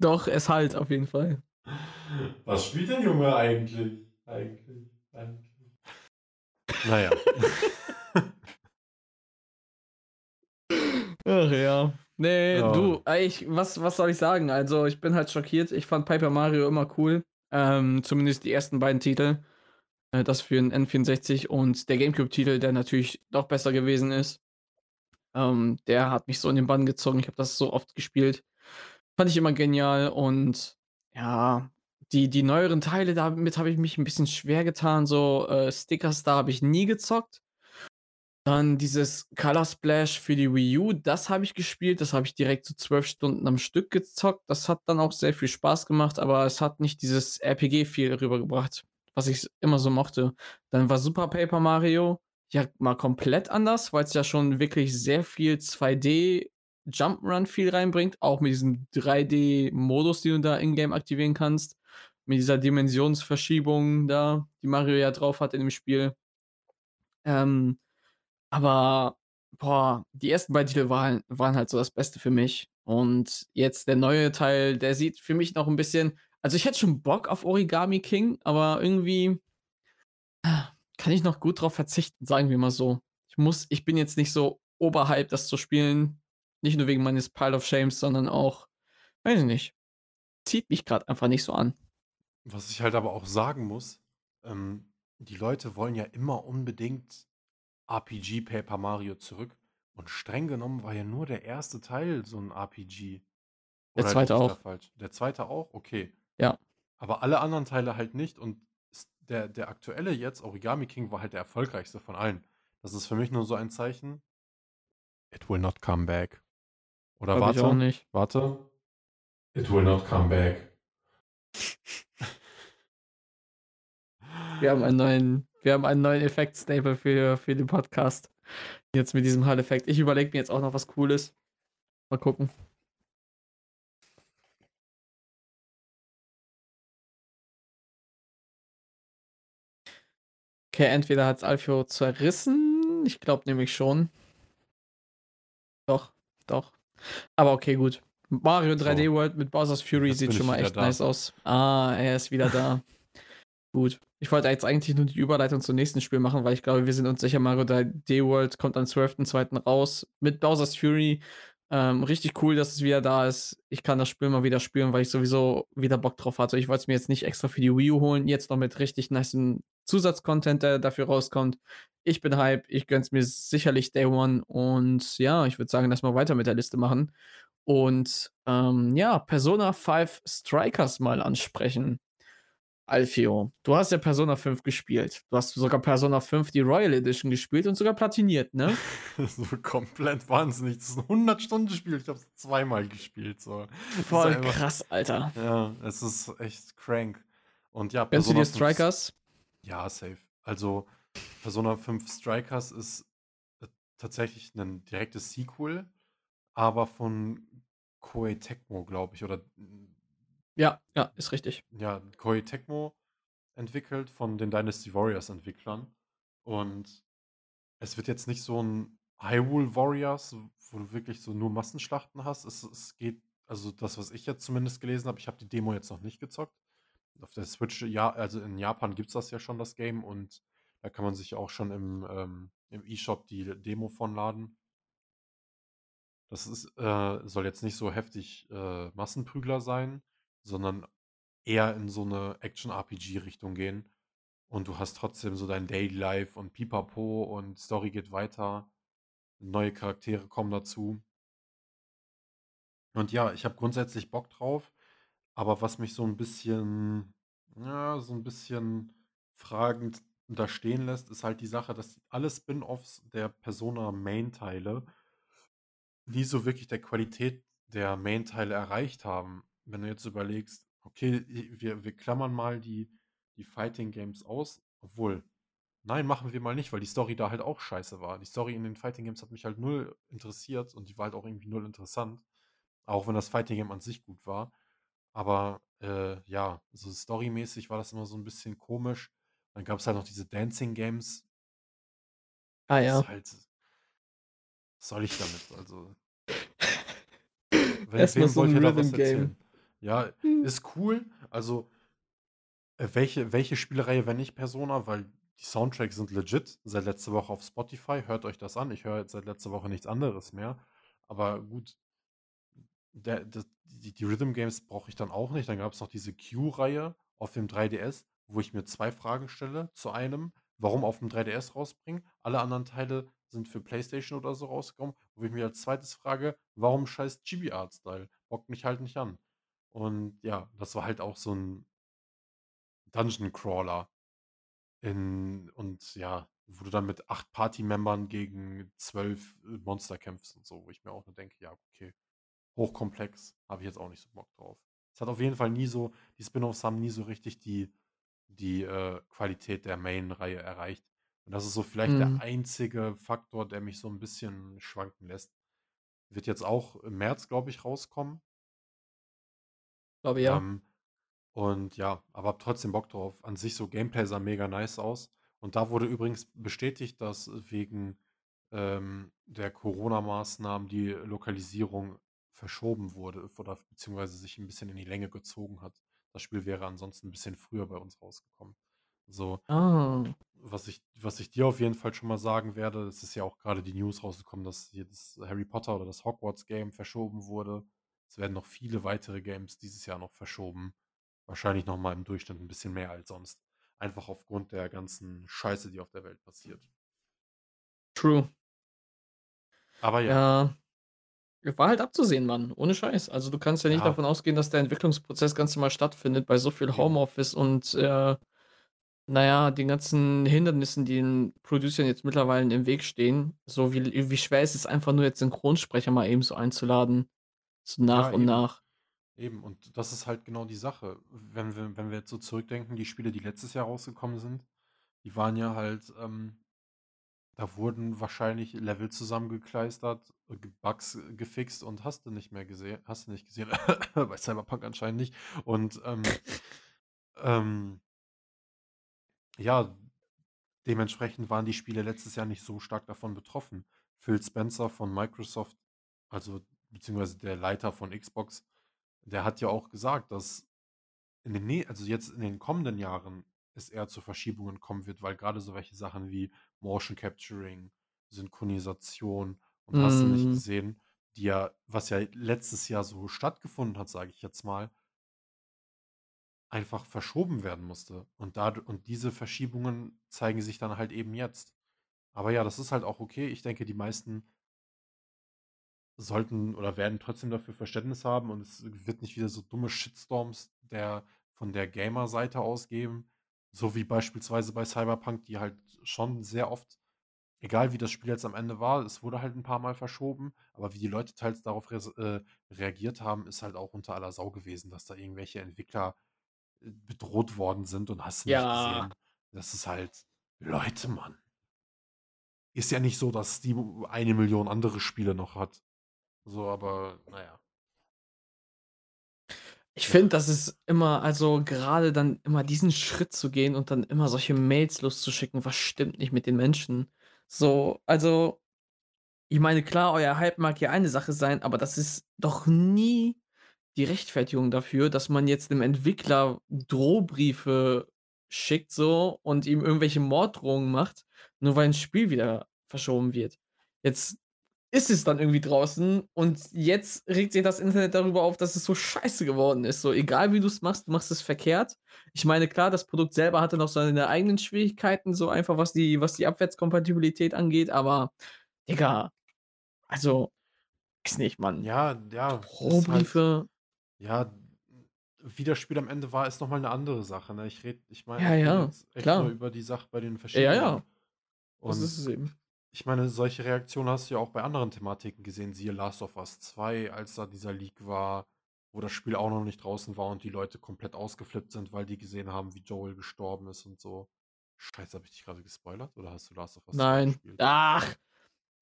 [SPEAKER 1] Doch, es hallt auf jeden Fall.
[SPEAKER 2] Was spielt der Junge eigentlich? Eigentlich, eigentlich. Na ja.
[SPEAKER 1] Ach ja. Ne,
[SPEAKER 2] Ja.
[SPEAKER 1] du, ich was was soll ich sagen? Also, ich bin halt schockiert. Ich fand Paper Mario immer cool, ähm, zumindest die ersten beiden Titel. Äh, das für 'n N64 und der GameCube-Titel, der natürlich noch besser gewesen ist. Ähm, der hat mich so in den Bann gezogen. Ich habe das so oft gespielt. Fand ich immer genial und ja, die die neueren Teile, damit habe ich mich 'n bisschen schwer getan, so, äh, Sticker Star habe ich nie gezockt. Dann dieses Color Splash für die Wii U, das habe ich gespielt. Das habe ich direkt so 12 Stunden am Stück gezockt. Das hat dann auch sehr viel Spaß gemacht, aber es hat nicht dieses RPG-Feel rübergebracht, was ich immer so mochte. Dann war Super Paper Mario ja mal komplett anders, weil's ja schon wirklich sehr viel 2D Jump'n'Run Feel reinbringt, auch mit diesem 3D-Modus, den du da in-game aktivieren kannst, mit dieser Dimensionsverschiebung da, die Mario ja drauf hat in dem Spiel. Ähm, aber boah, die ersten beiden Titel waren waren halt so das Beste für mich. Und jetzt der neue Teil, der sieht für mich noch 'n bisschen also, ich hätte schon Bock auf Origami King, aber irgendwie kann ich noch gut drauf verzichten, sagen wir mal so. Ich muss ich bin jetzt nicht so oberhyped, das zu spielen, nicht nur wegen meines Pile of Shames, sondern auch weiß ich nicht, zieht mich grad einfach nicht so an.
[SPEAKER 2] Was ich halt aber auch sagen muss, ähm, die Leute wollen ja immer unbedingt RPG Paper Mario zurück und streng genommen war ja nur der erste Teil so 'n RPG.
[SPEAKER 1] Der
[SPEAKER 2] Oder liege
[SPEAKER 1] 2.
[SPEAKER 2] ich da
[SPEAKER 1] auch.
[SPEAKER 2] falsch? Der 2. auch? Okay.
[SPEAKER 1] Ja.
[SPEAKER 2] Aber alle anderen Teile halt nicht und der der aktuelle jetzt, Origami King, war halt der erfolgreichste von allen. Das ist für mich nur so ein Zeichen It will not come back. Oder
[SPEAKER 1] Glaube ich auch
[SPEAKER 2] warte,
[SPEAKER 1] nicht.
[SPEAKER 2] warte. It will not come back.
[SPEAKER 1] Wir haben einen neuen wir haben einen neuen Effekt-Stapel für für den Podcast. Jetzt mit diesem Hall-Effekt. Ich überlege mir jetzt auch noch was Cooles. Mal gucken. Okay, entweder hat's Alfio zerrissen. Ich glaube nämlich schon. Doch, doch. Aber okay, gut. Mario 3D
[SPEAKER 2] So.
[SPEAKER 1] World mit Bowser's Fury
[SPEAKER 2] Jetzt
[SPEAKER 1] sieht schon mal echt
[SPEAKER 2] da.
[SPEAKER 1] nice aus. Ah, er ist wieder da. Gut. Ich wollte jetzt eigentlich nur die Überleitung zum nächsten Spiel machen, weil ich glaube, wir sind uns sicher, Mario 3D World kommt am 12.2. raus mit Bowser's Fury. Ähm, richtig cool, dass es wieder da ist. Ich kann das Spiel mal wieder spielen, weil ich sowieso wieder Bock drauf hatte. Ich wollte es mir jetzt nicht extra für die Wii U holen, jetzt noch mit richtig nicem Zusatzcontent, der dafür rauskommt. Ich bin hype, ich gönn's mir sicherlich Day One und ja, ich würde sagen, lass mal weiter mit der Liste machen und, ähm, ja, Persona 5 Strikers mal ansprechen. Alfio, du hast ja Persona 5 gespielt. Du hast sogar Persona 5 die Royal Edition gespielt und sogar platiniert, ne?
[SPEAKER 2] So komplett wahnsinnig. Das ist 'n 100-Stunden-Spiel. Ich habe es zweimal gespielt, so.
[SPEAKER 1] Voll
[SPEAKER 2] einfach
[SPEAKER 1] krass, Alter.
[SPEAKER 2] Ja, es ist echt crank. Und ja,
[SPEAKER 1] du
[SPEAKER 2] Persona
[SPEAKER 1] dir
[SPEAKER 2] 5 S
[SPEAKER 1] Strikers?
[SPEAKER 2] Ja, safe. Also, Persona 5 Strikers ist, äh, tatsächlich 'nen direktes Sequel, aber von Koei Tecmo, glaube ich, oder
[SPEAKER 1] Ja, ja, ist richtig.
[SPEAKER 2] ja, Koei Tecmo entwickelt von den Dynasty Warriors Entwicklern. Und es wird jetzt nicht so 'n Hyrule Warriors, wo du wirklich so nur Massenschlachten hast. Es es geht also das, was ich jetzt zumindest gelesen habe ich habe die Demo jetzt noch nicht gezockt. Auf der Switch, ja also in Japan gibt's das ja schon, das Game, und da kann man sich auch schon im, ähm im eShop die Demo von laden. Das ist äh, soll jetzt nicht so heftig, äh, Massenprügler sein, sondern eher in so 'ne Action-RPG-Richtung gehen. Und du hast trotzdem so dein Daily Life und Pipapo und Story geht weiter. Neue Charaktere kommen dazu. Und ja, ich habe grundsätzlich Bock drauf, aber was mich so 'n bisschen ja, so 'n bisschen fragend da stehen lässt, ist halt die Sache, dass alle Spin-offs der Persona-Main-Teile nie so wirklich der Qualität der Main-Teile erreicht haben. Wenn du jetzt überlegst, okay, wir wir klammern mal die die Fighting-Games aus obwohl, nein, machen wir mal nicht, weil die Story da halt auch scheiße war. Die Story in den Fighting-Games hat mich halt null interessiert und die war halt auch irgendwie null interessant, auch wenn das Fighting-Game an sich gut war. Aber, äh, ja, so storymäßig war das immer so 'n bisschen komisch. Dann gab's halt noch diese Dancing-Games.
[SPEAKER 1] Ah,
[SPEAKER 2] Ist
[SPEAKER 1] ja.
[SPEAKER 2] halt was soll ich damit? Also we
[SPEAKER 1] Erst mal
[SPEAKER 2] wem
[SPEAKER 1] so
[SPEAKER 2] wollt
[SPEAKER 1] 'n
[SPEAKER 2] ihr da was
[SPEAKER 1] Rhythm-Game.
[SPEAKER 2] erzählen? Ja,
[SPEAKER 1] Hm.
[SPEAKER 2] ist cool. Also äh, welche welche Spielereihe, wenn nicht Persona? Weil die Soundtracks sind legit, seit letzter Woche auf Spotify. Hört euch das an. Ich höre jetzt seit letzter Woche nichts anderes mehr. Aber gut der das die die Rhythm-Games brauche ich dann auch nicht. Dann gab's noch diese Q-Reihe auf dem 3DS, wo ich mir 2 Fragen stelle zu einem: „Warum auf dem 3DS rausbringen? Alle anderen Teile sind für PlayStation oder so rausgekommen.“ Wo ich mich als 2. frage: „Warum scheiß Chibi-Art-Style? Bockt mich halt nicht an.“ Und ja, das war halt auch so 'n Dungeon Crawler in und ja, wo du dann mit 8 Party-Membern gegen 12, äh, Monster kämpfst und so, wo ich mir auch nur denke: „Ja, okay, hochkomplex, habe ich jetzt auch nicht so Bock drauf.“ Es hat auf jeden Fall nie so die Spin-offs haben nie so richtig die die, äh, Qualität der Main-Reihe erreicht. Und das ist so vielleicht der
[SPEAKER 1] Mhm.
[SPEAKER 2] einzige Faktor, der mich so 'n bisschen schwanken lässt. Wird jetzt auch im März, glaube ich, rauskommen.
[SPEAKER 1] Glaube, ja.
[SPEAKER 2] Ähm, und ja, aber habe trotzdem Bock drauf. An sich so Gameplay sah mega nice aus. Und da wurde übrigens bestätigt, dass wegen, ähm, der Corona-Maßnahmen die Lokalisierung verschoben wurde oder beziehungsweise sich 'n bisschen in die Länge gezogen hat. Das Spiel wäre ansonsten 'n bisschen früher bei uns rausgekommen. So,
[SPEAKER 1] Ah.
[SPEAKER 2] was ich was ich dir auf jeden Fall schon mal sagen werde, es ist ja auch grade die News rausgekommen, dass hier das Harry Potter oder das Hogwarts Game verschoben wurde. Es werden noch viele weitere Games dieses Jahr noch verschoben. Wahrscheinlich noch mal im Durchschnitt 'n bisschen mehr als sonst. Einfach aufgrund der ganzen Scheiße, die auf der Welt passiert.
[SPEAKER 1] True.
[SPEAKER 2] Aber ja.
[SPEAKER 1] Ja. War halt abzusehen, Mann, ohne Scheiß. Also, du kannst ja nicht
[SPEAKER 2] Ja.
[SPEAKER 1] davon ausgehen, dass der Entwicklungsprozess ganz normal stattfindet bei so viel. Homeoffice und, äh, na ja, den ganzen Hindernissen, die den Producern jetzt mittlerweile im Weg stehen. So wie wie schwer ist es einfach nur jetzt Synchronsprecher mal eben so einzuladen, so nach
[SPEAKER 2] Ja,
[SPEAKER 1] und
[SPEAKER 2] eben.
[SPEAKER 1] nach.
[SPEAKER 2] Eben. Und das ist halt genau die Sache. Wenn wir wenn wir jetzt so zurückdenken, die Spiele, die letztes Jahr rausgekommen sind, die waren ja halt, ähm da wurden wahrscheinlich Level zusammengekleistert, Bugs gefixt und hast du nicht mehr gesehen hast du nicht gesehen. Bei Cyberpunk anscheinend nicht. Und, ähm ähm ja, dementsprechend waren die Spiele letztes Jahr nicht so stark davon betroffen. Phil Spencer von Microsoft, also beziehungsweise der Leiter von Xbox, der hat ja auch gesagt, dass in den nä also jetzt in den kommenden Jahren es eher zu Verschiebungen kommen wird, weil grade so welche Sachen wie Motion Capturing, Synchronisation und hast du nicht
[SPEAKER 1] Mhm.
[SPEAKER 2] gesehen, die ja was ja letztes Jahr so stattgefunden hat, sage ich jetzt mal einfach verschoben werden musste. Und dad und diese Verschiebungen zeigen sich dann halt eben jetzt. Aber ja, das ist halt auch okay. Ich denke, die meisten sollten oder werden trotzdem dafür Verständnis haben und es wird nicht wieder so dumme Shitstorms der von der Gamer-Seite aus geben, so wie beispielsweise bei Cyberpunk, die halt schon sehr oft egal wie das Spiel jetzt am Ende war, es wurde halt 'n paarmal verschoben, aber wie die Leute teils darauf res äh, reagiert haben, ist halt auch unter aller Sau gewesen, dass da irgendwelche Entwickler, äh, bedroht worden sind und hast nicht
[SPEAKER 1] Ja.
[SPEAKER 2] gesehen. Das ist halt Leute, Mann. Ist ja nicht so, dass die 1.000.000 andere Spiele noch hat. So, aber na ja.
[SPEAKER 1] Ich finde, das ist immer also, gerade dann immer diesen Schritt zu gehen und dann immer solche Mails loszuschicken: „Was stimmt nicht mit den Menschen?“ So, also, ich meine, klar, euer Hype mag ja eine Sache sein, aber das ist doch nie die Rechtfertigung dafür, dass man jetzt 'nem Entwickler Drohbriefe schickt so und ihm irgendwelche Morddrohungen macht, nur weil 'n Spiel wieder verschoben wird. Jetzt ist es dann irgendwie draußen und jetzt regt sich das Internet darüber auf, dass es so scheiße geworden ist. So, egal wie du's machst, du machst es verkehrt. Ich meine, klar, das Produkt selber hatte noch seine eigenen Schwierigkeiten, so einfach was die was die Abwärtskompatibilität angeht, aber Digga, also, weiß nicht, Mann.
[SPEAKER 2] Ja, ja, ist halt ja, wie das Spiel am Ende war, ist noch mal 'ne andere Sache, ne? Ich rede ich meine
[SPEAKER 1] Ja,
[SPEAKER 2] ich rede
[SPEAKER 1] ja,
[SPEAKER 2] echt nur
[SPEAKER 1] klar.
[SPEAKER 2] über die Sache bei den
[SPEAKER 1] Ja,
[SPEAKER 2] Verschiebungen.
[SPEAKER 1] ja. Das
[SPEAKER 2] Und
[SPEAKER 1] ist es eben.
[SPEAKER 2] Ich meine, solche Reaktionen hast du ja auch bei anderen Thematiken gesehen, siehe Last of Us 2, als da dieser Leak war, wo das Spiel auch noch nicht draußen war und die Leute komplett ausgeflippt sind, weil die gesehen haben, wie Joel gestorben ist und so. Scheiße, habe ich dich grade gespoilert oder hast du Last of Us 2
[SPEAKER 1] Nein.
[SPEAKER 2] gespielt?
[SPEAKER 1] Ach,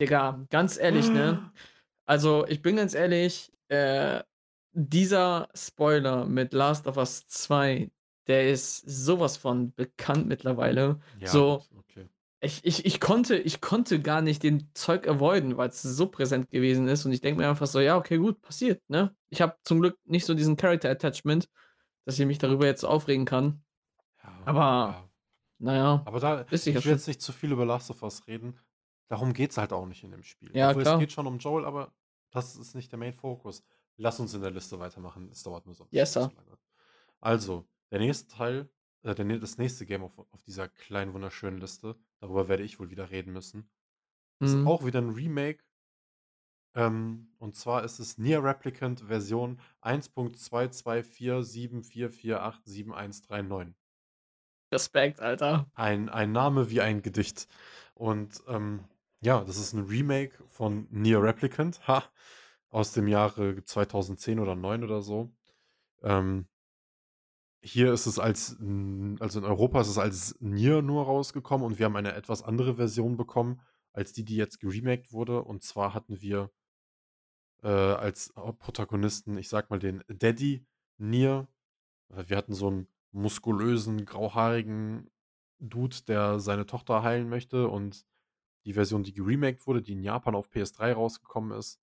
[SPEAKER 1] Digga, ganz ehrlich, ne? Also, ich bin ganz ehrlich, äh, dieser Spoiler mit Last of Us 2, der ist so was von bekannt mittlerweile.
[SPEAKER 2] Ja,
[SPEAKER 1] So,
[SPEAKER 2] okay.
[SPEAKER 1] Ich ich ich konnte ich konnte gar nicht den Zeug avoiden, weil's so präsent gewesen ist und ich denke mir einfach so: „Ja, okay, gut, passiert“, ne? Ich habe zum Glück nicht so diesen Character Attachment, dass ich mich darüber jetzt aufregen kann.
[SPEAKER 2] Ja,
[SPEAKER 1] Aber
[SPEAKER 2] ja.
[SPEAKER 1] na ja,
[SPEAKER 2] Aber da ich will jetzt nicht zu viel über Last of Us reden. Darum geht's halt auch nicht in dem Spiel.
[SPEAKER 1] Ja,
[SPEAKER 2] Obwohl es
[SPEAKER 1] klar.
[SPEAKER 2] geht schon um Joel, aber das ist nicht der Main Focus. Lass uns in der Liste weitermachen. Es dauert nur sonst
[SPEAKER 1] Yes, Sir.
[SPEAKER 2] lange. Also, der nächste Teil äh, der das nächste Game auf auf dieser kleinen, wunderschönen Liste, darüber werde ich wohl wieder reden müssen, ist
[SPEAKER 1] Mhm.
[SPEAKER 2] auch wieder 'n Remake. Ähm, und zwar ist es NieR Replicant Version 1.22474487139.
[SPEAKER 1] Respekt, Alter.
[SPEAKER 2] Ein ein Name wie ein Gedicht. Und, ähm, ja, das ist 'n Remake von NieR Replicant, ha, aus dem Jahre 2010 oder 9 oder so. Ähm hier ist es als also, in Europa ist es als NieR nur rausgekommen und wir haben eine etwas andere Version bekommen als die, die jetzt geremaked wurde. Und zwar hatten wir äh, als Hauptprotagonisten, ich sage mal, den Daddy NieR. Äh, wir hatten so 'n muskulösen, grauhaarigen Dude, der seine Tochter heilen möchte und die Version, die geremaked wurde, die in Japan auf PS3 rausgekommen ist,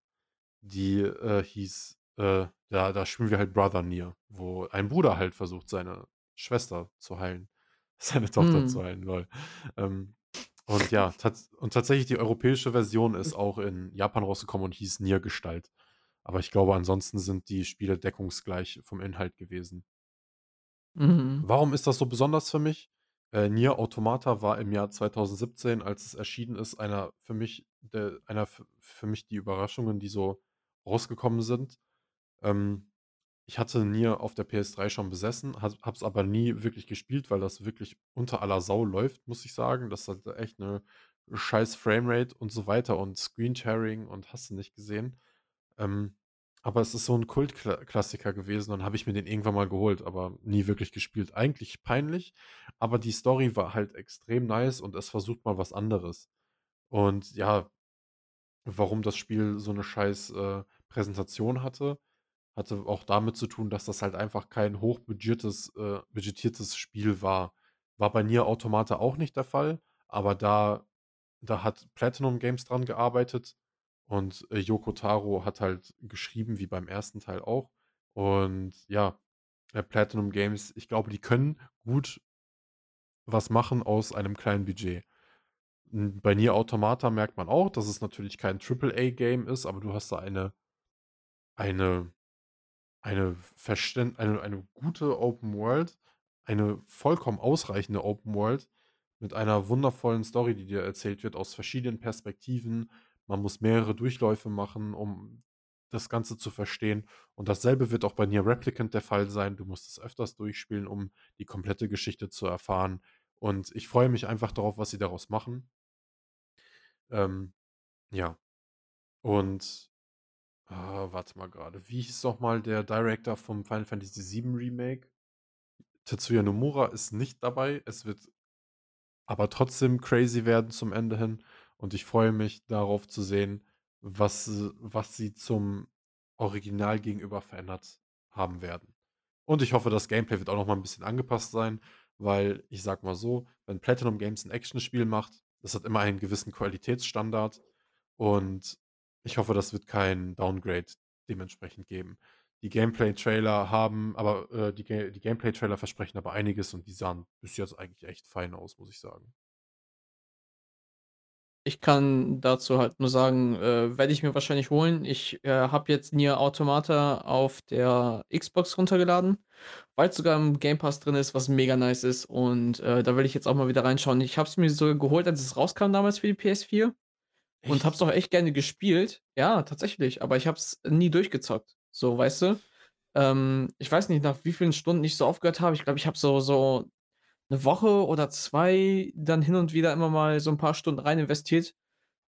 [SPEAKER 2] die, äh, hieß, äh da da spielen wir halt Brother NieR, wo ein Bruder halt versucht, seine Schwester zu heilen seine Tochter
[SPEAKER 1] Mhm.
[SPEAKER 2] zu heilen, lol. Ähm, und ja, tats und tatsächlich die europäische Version ist auch in Japan rausgekommen und hieß NieR Gestalt. Aber ich glaube, ansonsten sind die Spiele deckungsgleich vom Inhalt gewesen.
[SPEAKER 1] Mhm.
[SPEAKER 2] Warum ist das so besonders für mich? Äh, Nier Automata war im Jahr 2017, als es erschienen ist, einer für mich der einer für mich die Überraschungen, die so rausgekommen sind. Ähm, ich hatte Nier auf der PS3 schon besessen, has habe es aber nie wirklich gespielt, weil das wirklich unter aller Sau läuft, muss ich sagen. Das hat echt 'ne scheiß Framerate und so weiter und Screensharing und hast du nicht gesehen. Ähm, aber es ist so 'n Kultkla Klassiker gewesen, dann habe ich mir den irgendwann mal geholt, aber nie wirklich gespielt. Eigentlich peinlich, aber die Story war halt extrem nice und es versucht mal was anderes. Und ja, warum das Spiel so 'ne scheiß, äh, Präsentation hatte, hatte auch damit zu tun, dass das halt einfach kein hochbudgiertes äh, budgetiertes Spiel war. War bei Nier Automata auch nicht der Fall, aber da da hat Platinum Games dran gearbeitet und, äh, Yoko Taro hat halt geschrieben, wie beim ersten Teil auch. Und ja, äh, Platinum Games, ich glaube, die können gut was machen aus einem kleinen Budget. Bei Nier Automata merkt man auch, dass es natürlich kein Triple-A-Game ist, aber du hast da eine eine eine verständ eine eine gute Open World, eine vollkommen ausreichende Open World mit einer wundervollen Story, die dir erzählt wird aus verschiedenen Perspektiven. Man muss mehrere Durchläufe machen, um das Ganze zu verstehen. Und dasselbe wird auch bei Nier Replicant der Fall sein. Du musst es öfters durchspielen, um die komplette Geschichte zu erfahren. Und ich freue mich einfach darauf, was sie daraus machen. Ähm, ja. Und, ah, warte mal grade. Wie hieß noch mal der Director vom Final Fantasy VII Remake? Tetsuya Nomura ist nicht dabei. Es wird aber trotzdem crazy werden zum Ende hin. Und ich freue mich darauf zu sehen, was was sie zum Original gegenüber verändert haben werden. Und ich hoffe, das Gameplay wird auch noch mal 'n bisschen angepasst sein, weil ich sage mal so, wenn Platinum Games 'n Actionspiel macht, das hat immer einen gewissen Qualitätsstandard und ich hoffe, das wird kein Downgrade dementsprechend geben. Die Gameplay-Trailer haben aber, äh, die die Gameplay-Trailer versprechen aber einiges und die sahen bis jetzt eigentlich echt fein aus, muss ich sagen.
[SPEAKER 1] Ich kann dazu halt nur sagen, äh, werde ich mir wahrscheinlich holen. Ich, äh, habe jetzt Nier Automata auf der Xbox runtergeladen, weil's sogar im Game Pass drin ist, was mega nice ist und, äh, da will ich jetzt auch mal wieder reinschauen. Ich habe es mir sogar geholt, als es rauskam damals für die PS4 und habe
[SPEAKER 2] Echt?
[SPEAKER 1] es auch echt gerne gespielt. Ja, tatsächlich, aber ich habe es nie durchgezockt, so, weißt du? Ähm, ich weiß nicht, nach wie vielen Stunden ich so aufgehört habe. Ich glaube, ich habe so so 'ne Woche oder 2 dann hin und wieder immer mal so 'n paar Stunden rein investiert,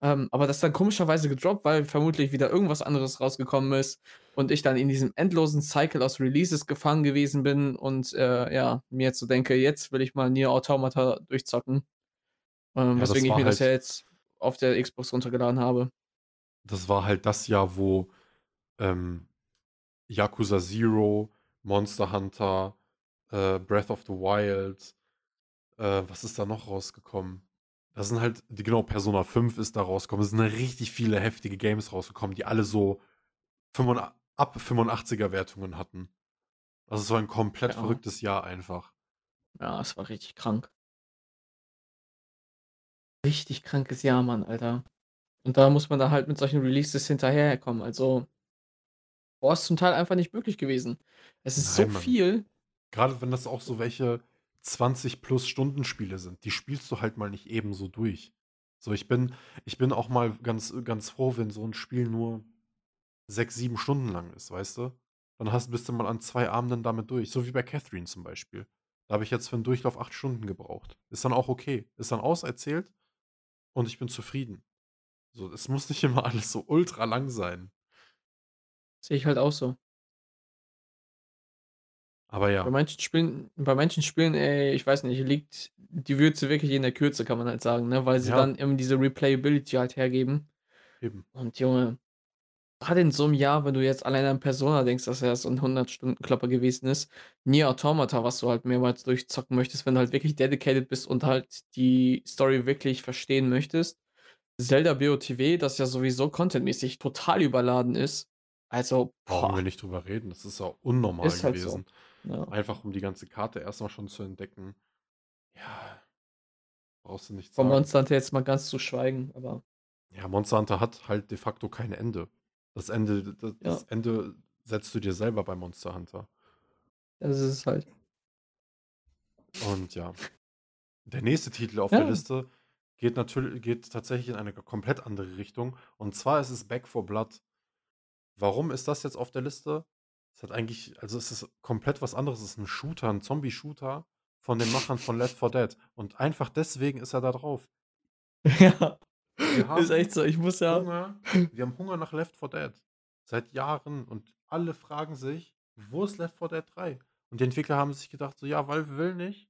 [SPEAKER 1] ähm, aber das dann komischerweise gedroppt, weil vermutlich wieder irgendwas anderes rausgekommen ist und ich dann in diesem endlosen Cycle aus Releases gefangen gewesen bin und, äh, ja, mir jetzt so denke: „Jetzt will ich mal Nier Automata durchzocken.“ Ähm,
[SPEAKER 2] Ja,
[SPEAKER 1] weswegen ich mir das ja
[SPEAKER 2] halt
[SPEAKER 1] jetzt auf der Xbox runtergeladen habe.
[SPEAKER 2] das war halt das Jahr, wo, ähm, Yakuza Zero, Monster Hunter, äh, Breath of the Wild äh, was ist da noch rausgekommen? Da sind halt die genau, Persona 5 ist da rausgekommen. Es sind richtig viele heftige Games rausgekommen, die alle so fünfunda ab 85er Wertungen hatten. Also, es war 'n komplett
[SPEAKER 1] Ja.
[SPEAKER 2] verrücktes Jahr einfach.
[SPEAKER 1] Ja, es war richtig krank. Richtig krankes Jahr, Mann, Alter. Und da muss man da halt mit solchen Releases hinterherkommen. Also boah, ist zum Teil einfach nicht möglich gewesen. Es ist so
[SPEAKER 2] Nein, Mann.
[SPEAKER 1] viel.
[SPEAKER 2] Grade wenn das auch so welche 20 plus Stunden Spiele sind, die spielst du halt mal nicht eben so durch. So, ich bin ich bin auch mal ganz ganz froh, wenn so 'n Spiel nur 6, 7 Stunden lang ist, weißt du? Dann hast bist du mal an 2 Abenden damit durch, so wie bei Catherine zum Beispiel. Da habe ich jetzt für 'n Durchlauf 8 Stunden gebraucht. Ist dann auch okay. Ist dann auserzählt und ich bin zufrieden. So, es muss nicht immer alles so ultra lang sein.
[SPEAKER 1] Sehe ich halt auch so.
[SPEAKER 2] Aber
[SPEAKER 1] Bei
[SPEAKER 2] ja.
[SPEAKER 1] manchen Spielen bei manchen Spielen, ey, ich weiß nicht, liegt die Würze wirklich in der Kürze, kann man halt sagen, ne, weil sie
[SPEAKER 2] Ja.
[SPEAKER 1] dann eben diese Replayability halt hergeben.
[SPEAKER 2] Eben.
[SPEAKER 1] Und Junge, grade in so 'nem Jahr, wenn du jetzt allein an Persona denkst, dass ja so 'n Hundert-Stunden-Klopper gewesen ist. Nier Automata, was du halt mehrmals durchzocken möchtest, wenn du halt wirklich dedicated bist und halt die Story wirklich verstehen möchtest. Zelda BOTW, das ja sowieso contentmäßig total überladen ist. Also,
[SPEAKER 2] Brauchen wir
[SPEAKER 1] boah.
[SPEAKER 2] nicht drüber reden. Das ist auch unnormal
[SPEAKER 1] Ist halt so,
[SPEAKER 2] gewesen.
[SPEAKER 1] ja.
[SPEAKER 2] Einfach um die ganze Karte erst mal schon zu entdecken. Ja. Brauchst du nicht
[SPEAKER 1] Von
[SPEAKER 2] sagen.
[SPEAKER 1] Monster Hunter jetzt mal ganz zu schweigen, aber
[SPEAKER 2] Ja, Monster Hunter hat halt de facto kein Ende. Das Ende das
[SPEAKER 1] Ja.
[SPEAKER 2] Ende setzt du dir selber bei Monster Hunter.
[SPEAKER 1] Das ist es halt.
[SPEAKER 2] Und ja. Der nächste Titel auf der
[SPEAKER 1] Ja.
[SPEAKER 2] Liste geht natürl geht tatsächlich in eine komplett andere Richtung. Und zwar ist es Back 4 Blood. Warum ist das jetzt auf der Liste? Es hat eigentlich also, es ist komplett was anderes. Es ist 'n Shooter, 'n Zombie-Shooter von den Machern von Left 4 Dead. Und einfach deswegen ist er da drauf.
[SPEAKER 1] Ja,
[SPEAKER 2] Wir
[SPEAKER 1] ist echt
[SPEAKER 2] haben
[SPEAKER 1] so. Ich muss ja
[SPEAKER 2] Hunger wir haben Hunger nach Left 4 Dead seit Jahren und alle fragen sich: „Wo ist Left 4 Dead 3?“ Und die Entwickler haben sich gedacht so: „Ja, Valve will nicht,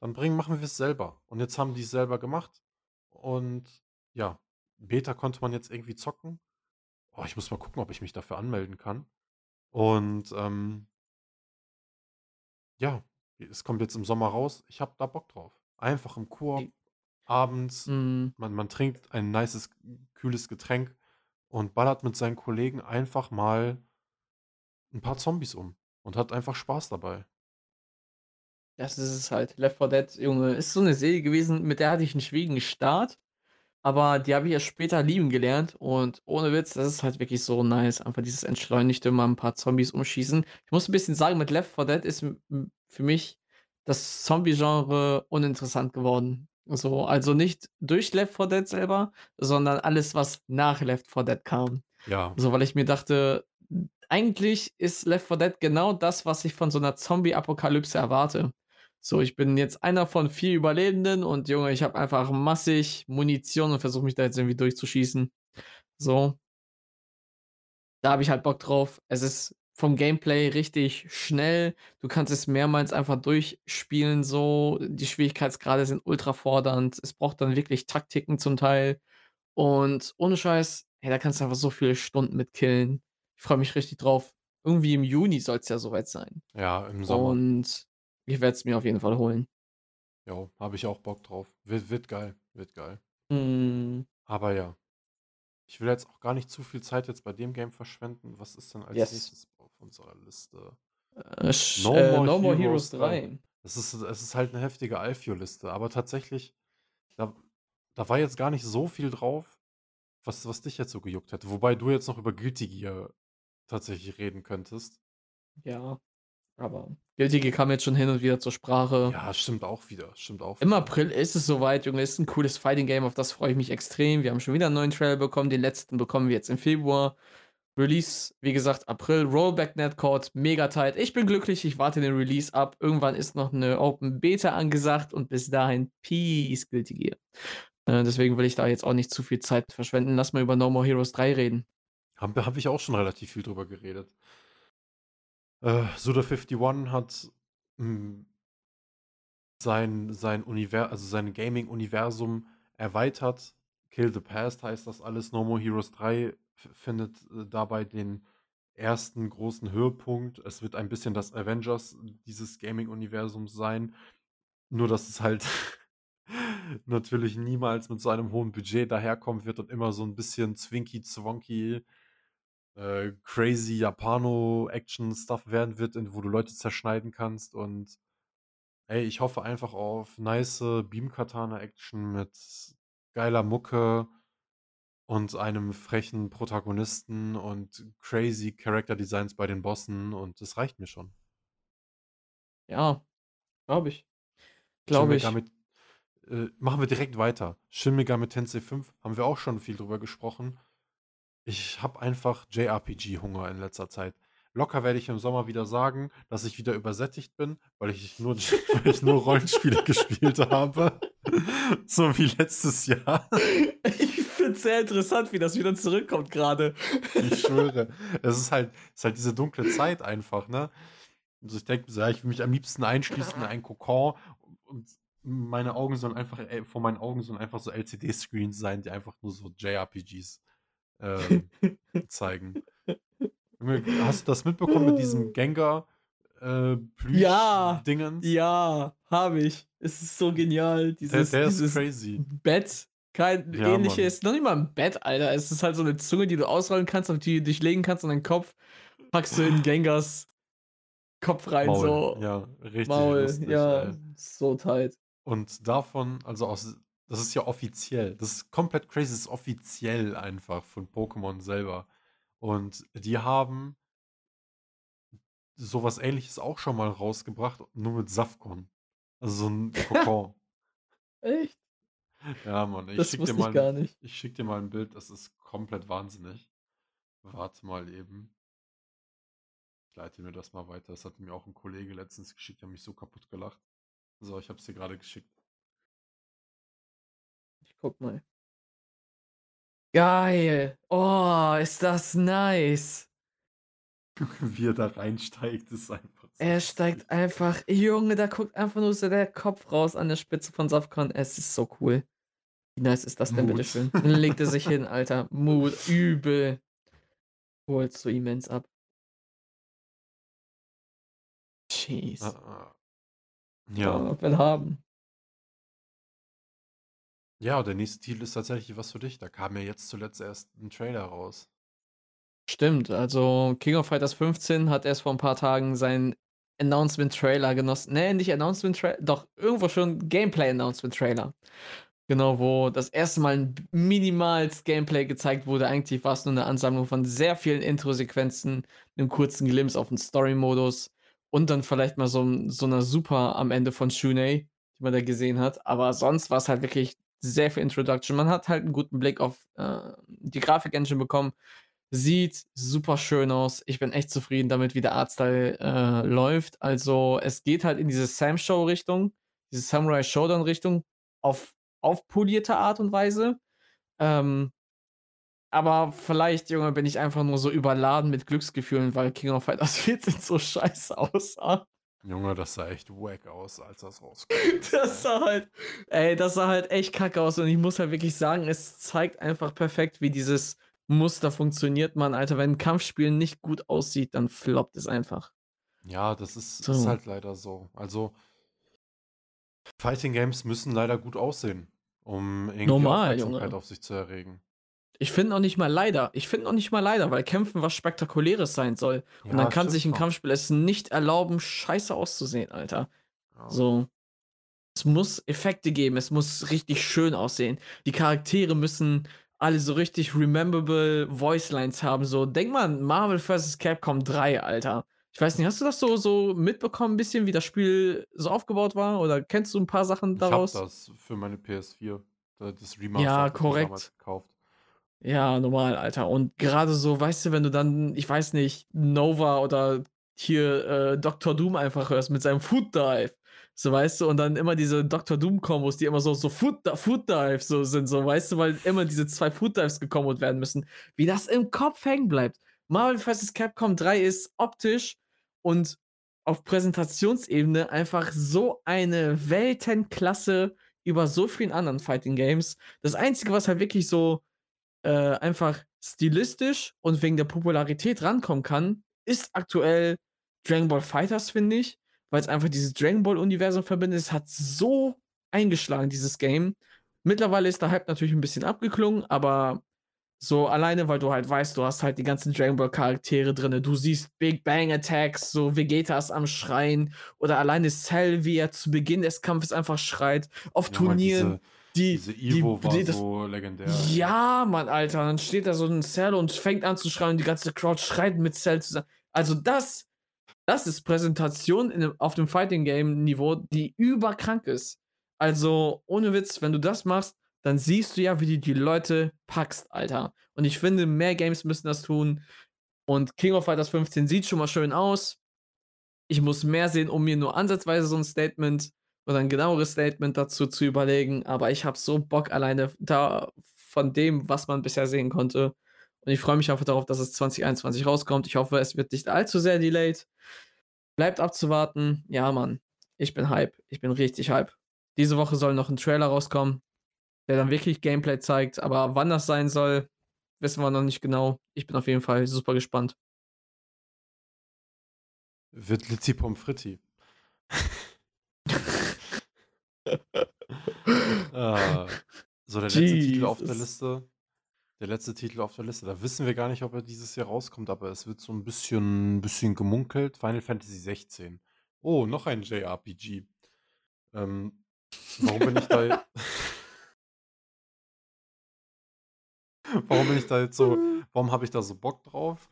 [SPEAKER 2] dann bringen machen wir's selber.“ Und jetzt haben die's selber gemacht und ja, Beta konnte man jetzt irgendwie zocken. Oh, ich muss mal gucken, ob ich mich dafür anmelden kann. Und, ähm ja, es kommt jetzt im Sommer raus. Ich habe da Bock drauf. Einfach im Koop, abends,
[SPEAKER 1] Mhm.
[SPEAKER 2] man man trinkt ein nices, kühles Getränk und ballert mit seinen Kollegen einfach mal 'n paar Zombies um und hat einfach Spaß dabei.
[SPEAKER 1] Das ist es halt. Left 4 Dead, Junge, ist so 'ne Serie gewesen, mit der hatte ich 'n schwierigen Start, aber die habe ich erst später lieben gelernt und ohne Witz, das ist halt wirklich so nice, einfach dieses entschleunigte mal 'n paar Zombies umschießen. Ich muss 'n bisschen sagen, mit Left 4 Dead ist für mich das Zombie-Genre uninteressant geworden. So, also nicht durch Left 4 Dead selber, sondern alles, was nach Left 4 Dead kam.
[SPEAKER 2] Ja.
[SPEAKER 1] So, weil ich mir dachte, eigentlich ist Left 4 Dead genau das, was ich von so 'ner Zombie-Apokalypse erwarte. So, ich bin jetzt einer von 4 Überlebenden und Junge, ich habe einfach massig Munition und versuche mich da jetzt irgendwie durchzuschießen. So. Da habe ich halt Bock drauf. Es ist vom Gameplay richtig schnell. Du kannst es mehrmals einfach durchspielen so. Die Schwierigkeitsgrade sind ultra fordernd. Es braucht dann wirklich Taktiken zum Teil. Und ohne Scheiß, hey, da kannst du einfach so viele Stunden mit killen. Ich freue mich richtig drauf. Irgendwie im Juni soll's ja so weit sein.
[SPEAKER 2] Ja, im Sommer.
[SPEAKER 1] Und ich werde es mir auf jeden Fall holen.
[SPEAKER 2] Jo, habe ich auch Bock drauf. Wird wird geil, wird geil.
[SPEAKER 1] Mhm.
[SPEAKER 2] Aber ja. Ich will jetzt auch gar nicht zu viel Zeit jetzt bei dem Game verschwenden. Was ist denn als
[SPEAKER 1] Yes.
[SPEAKER 2] Nächstes unserer Liste?
[SPEAKER 1] Äh,
[SPEAKER 2] No
[SPEAKER 1] äh,
[SPEAKER 2] More
[SPEAKER 1] No
[SPEAKER 2] Heroes
[SPEAKER 1] Heroes
[SPEAKER 2] 3.
[SPEAKER 1] 3.
[SPEAKER 2] Es ist es ist halt 'ne heftige Alfio-Liste, aber tatsächlich, da da war jetzt gar nicht so viel drauf, was was dich jetzt so gejuckt hätte. Wobei du jetzt noch über Guilty Gear tatsächlich reden könntest.
[SPEAKER 1] Ja, aber Guilty Gear kam jetzt schon hin und wieder zur Sprache.
[SPEAKER 2] Ja, stimmt auch wieder, stimmt auch
[SPEAKER 1] Im
[SPEAKER 2] wieder.
[SPEAKER 1] April ist es so weit, Junge. Ist 'n cooles Fighting Game, auf das freue ich mich extrem. Wir haben schon wieder 'n neuen Trailer bekommen. Den letzten bekommen wir jetzt im Februar. Release, wie gesagt, April. Rollback Netcode, mega tight. Ich bin glücklich, ich warte den Release ab. Irgendwann ist noch 'ne Open Beta angesagt und bis dahin Peace, Guilty Gear. Äh, deswegen will ich da jetzt auch nicht zu viel Zeit verschwenden. Lass mal über No More Heroes 3 reden.
[SPEAKER 2] Habe ich auch schon relativ viel drüber geredet. Äh, Suda51 hat, hm sein sein Univer also sein Gaming-Universum erweitert. Kill the Past heißt das alles. No More Heroes 3 f findet, äh, dabei den 1. großen Höhepunkt. Es wird ein bisschen das Avengers dieses Gaming-Universums sein. Nur, dass es halt natürlich niemals mit so einem hohen Budget daherkommen wird und immer so 'n bisschen Zwinki-Zwonki, äh, crazy Japano-Action-Stuff werden wird, wo du Leute zerschneiden kannst. Und ey, ich hoffe einfach auf nice Beam-Katana-Action mit geiler Mucke und einem frechen Protagonisten und crazy Character-Designs bei den Bossen und das reicht mir schon.
[SPEAKER 1] Ja, glaube ich. Glaube ich.
[SPEAKER 2] Megami äh, machen wir direkt weiter. Shin Megami Tensei 5 haben wir auch schon viel drüber gesprochen. Ich habe einfach JRPG-Hunger in letzter Zeit. Locker werde ich im Sommer wieder sagen, dass ich wieder übersättigt bin, weil ich nur weil ich nur Rollenspiele gespielt habe, so wie letztes Jahr.
[SPEAKER 1] Ich finde es sehr interessant, wie das wieder zurückkommt grade.
[SPEAKER 2] Ich schwöre. Es ist halt ist halt diese dunkle Zeit einfach, ne? Also, ich denke mir so: „Ja, ich will mich am liebsten einschließen in einen Kokon und meine Augen sollen einfach äh, vor meinen Augen sollen einfach so LCD-Screens sein, die einfach nur so JRPGs, ähm, zeigen.“ Junge, hast du das mitbekommen mit diesem Gengar, äh,
[SPEAKER 1] Ja,
[SPEAKER 2] Plüsch-Dingens?
[SPEAKER 1] ja, habe ich. Es ist so genial,
[SPEAKER 2] Der
[SPEAKER 1] dieses
[SPEAKER 2] der ist
[SPEAKER 1] dieses
[SPEAKER 2] crazy.
[SPEAKER 1] Bett. Kein
[SPEAKER 2] Ja,
[SPEAKER 1] ähnliches noch nicht mal 'n Bett, Alter. Es ist halt so 'ne Zunge, die du ausrollen kannst, auf die du dich legen kannst und deinen Kopf packst du in Gengars Kopf rein,
[SPEAKER 2] Maul,
[SPEAKER 1] so.
[SPEAKER 2] ja, richtig
[SPEAKER 1] Maul,
[SPEAKER 2] lustig,
[SPEAKER 1] ja,
[SPEAKER 2] ey.
[SPEAKER 1] so tight.
[SPEAKER 2] Und davon also aus das ist ja offiziell. Das ist komplett crazy, das ist offiziell einfach von Pokémon selber. Und die haben so was Ähnliches auch schon mal rausgebracht, nur mit Safgon. Also, so 'n Kokon.
[SPEAKER 1] Echt?
[SPEAKER 2] Ja, Mann, ich
[SPEAKER 1] Das
[SPEAKER 2] schicke dir mal
[SPEAKER 1] gar nicht.
[SPEAKER 2] ich schicke dir mal 'n Bild, das ist komplett wahnsinnig. Warte mal eben. Ich leite mir das mal weiter. Das hatte mir auch 'n Kollege letztens geschickt, der hat mich so kaputt gelacht. So, ich habe es dir grade geschickt.
[SPEAKER 1] Ich gucke mal. Geil. Oh, ist das nice.
[SPEAKER 2] Wie er da reinsteigt, ist einfach so
[SPEAKER 1] Er steigt einfach Junge, da guckt einfach nur so der Kopf raus an der Spitze von Safkan. Es ist so cool. Wie nice ist das denn
[SPEAKER 2] Mut.
[SPEAKER 1] bitteschön? Dann legt er sich hin, Alter. Mut, übel. Holst so immens ab.
[SPEAKER 2] Ah,
[SPEAKER 1] Jeez.
[SPEAKER 2] ah. Ja.
[SPEAKER 1] Oh, will haben.
[SPEAKER 2] Ja, der nächste Titel ist tatsächlich was für dich. Da kam ja jetzt zuletzt erst 'n Trailer raus.
[SPEAKER 1] Stimmt, also King of Fighters 15 hat erst vor 'n paar Tagen seinen Announcement-Trailer genossen ne, nicht Announcement-Tra doch, irgendwo schon Gameplay-Announcement-Trailer. Genau, wo das erste Mal 'n b minimals Gameplay gezeigt wurde. Eigentlich war's nur 'ne Ansammlung von sehr vielen Introsequenzen, 'nem kurzen Glimpse auf 'n Story-Modus und dann vielleicht mal so so 'ner Super am Ende von Shun'ei, die man da gesehen hat. Aber sonst war's halt wirklich sehr viel Introduction. Man hat halt 'n guten Blick auf, äh, die Grafik-Engine bekommen. Sieht super schön aus. Ich bin echt zufrieden damit, wie der Artstyle, äh, läuft. Also, es geht halt in diese Sam-Show-Richtung, diese Samurai Shodown-Richtung auf aufpolierte Art und Weise. Ähm aber vielleicht, Junge, bin ich einfach nur so überladen mit Glücksgefühlen, weil King of Fighters 14 so scheiße aussah.
[SPEAKER 2] Junge, das sah echt wack aus, als das ist,
[SPEAKER 1] Das sah halt ey, das sah halt echt kacke aus und ich muss halt wirklich sagen, es zeigt einfach perfekt, wie dieses Muster funktioniert, Mann, Alter. Wenn 'n Kampfspiel nicht gut aussieht, dann floppt es einfach.
[SPEAKER 2] Ja, das ist ist
[SPEAKER 1] So.
[SPEAKER 2] halt leider so. Also Fighting Games müssen leider gut aussehen, um irgendwie
[SPEAKER 1] Normal,
[SPEAKER 2] Aufmerksamkeit
[SPEAKER 1] Junge.
[SPEAKER 2] auf sich zu erregen.
[SPEAKER 1] Ich finde noch nicht mal leider. Ich finde noch nicht mal leider, weil Kämpfen was Spektakuläres sein soll. Und dann
[SPEAKER 2] Ja,
[SPEAKER 1] kann sich 'n
[SPEAKER 2] schon.
[SPEAKER 1] Kampfspiel es nicht erlauben, scheiße auszusehen, Alter.
[SPEAKER 2] Ja.
[SPEAKER 1] So. Es muss Effekte geben, es muss richtig schön aussehen. Die Charaktere müssen alle so richtig rememberable Voicelines haben, so. Denk mal an Marvel vs. Capcom 3, Alter. Ich weiß nicht, hast du das so so mitbekommen bisschen, wie das Spiel so aufgebaut war oder kennst du 'n paar Sachen
[SPEAKER 2] Ich habe
[SPEAKER 1] daraus?
[SPEAKER 2] das für meine PS4. Da das Remaster
[SPEAKER 1] Ja,
[SPEAKER 2] ich
[SPEAKER 1] korrekt.
[SPEAKER 2] gekauft.
[SPEAKER 1] Ja, normal, Alter. Und grade so, weißt du, wenn du dann, ich weiß nicht, Nova oder hier, äh, Doctor Doom einfach hörst mit seinem Foot Dive, so, weißt du? Und dann immer diese Doctor Doom-Kombos, die immer so so Dive so sind, so, weißt du, weil immer diese 2 Foot Dives gecomboed werden müssen. Wie das im Kopf hängen bleibt. Marvel vs. Capcom 3 ist optisch und auf Präsentationsebene einfach so eine Weltenklasse über so vielen anderen Fighting Games. Das Einzige, was halt wirklich so, äh, einfach stilistisch und wegen der Popularität rankommen kann, ist aktuell Dragon Ball FighterZ, finde ich, weil's einfach dieses Dragon Ball-Universum verbindet. Es hat so eingeschlagen, dieses Game. Mittlerweile ist der Hype natürlich 'n bisschen abgeklungen, aber so alleine, weil du halt weißt, du hast halt die ganzen Dragon Ball Charaktere drinnen. Du siehst Big Bang Attacks, so Vegeta ist am Schreien oder alleine Cell, wie er zu Beginn des Kampfes einfach schreit. Auf
[SPEAKER 2] Junge,
[SPEAKER 1] Turnieren,
[SPEAKER 2] diese
[SPEAKER 1] die
[SPEAKER 2] diese
[SPEAKER 1] die
[SPEAKER 2] Evo war
[SPEAKER 1] die das
[SPEAKER 2] so legendär,
[SPEAKER 1] ja, Mann, Alter. Dann steht da so 'n Cell und fängt an zu schreien und die ganze Crowd schreit mit Cell zusammen. Also, das das ist Präsentation in auf dem Fighting Game Niveau, die überkrank ist. Also, ohne Witz, wenn du das machst, dann siehst du ja, wie du die Leute packst, Alter. Und ich finde, mehr Games müssen das tun. Und King of Fighters 15 sieht schon mal schön aus. Ich muss mehr sehen, um mir nur ansatzweise so 'n Statement oder 'n genaueres Statement dazu zu überlegen, aber ich habe so Bock alleine da von dem, was man bisher sehen konnte. Und ich freue mich einfach darauf, dass es 2021 rauskommt. Ich hoffe, es wird nicht allzu sehr delayed. Bleibt abzuwarten. Ja, Mann, ich bin Hype. Ich bin richtig Hype. Diese Woche soll noch 'n Trailer rauskommen, der dann wirklich Gameplay zeigt, aber wann das sein soll, wissen wir noch nicht genau. Ich bin auf jeden Fall super gespannt.
[SPEAKER 2] Wird Litzi Pommes Fritti. Ah. So, der letzte Titel auf der
[SPEAKER 1] Jesus.
[SPEAKER 2] Liste der letzte Titel auf der Liste, da wissen wir gar nicht, ob er dieses Jahr rauskommt, aber es wird so 'n bisschen bisschen gemunkelt. Final Fantasy 16. Oh, noch ein JRPG. Ähm, warum bin ich da warum bin ich da jetzt so warum habe ich da so Bock drauf?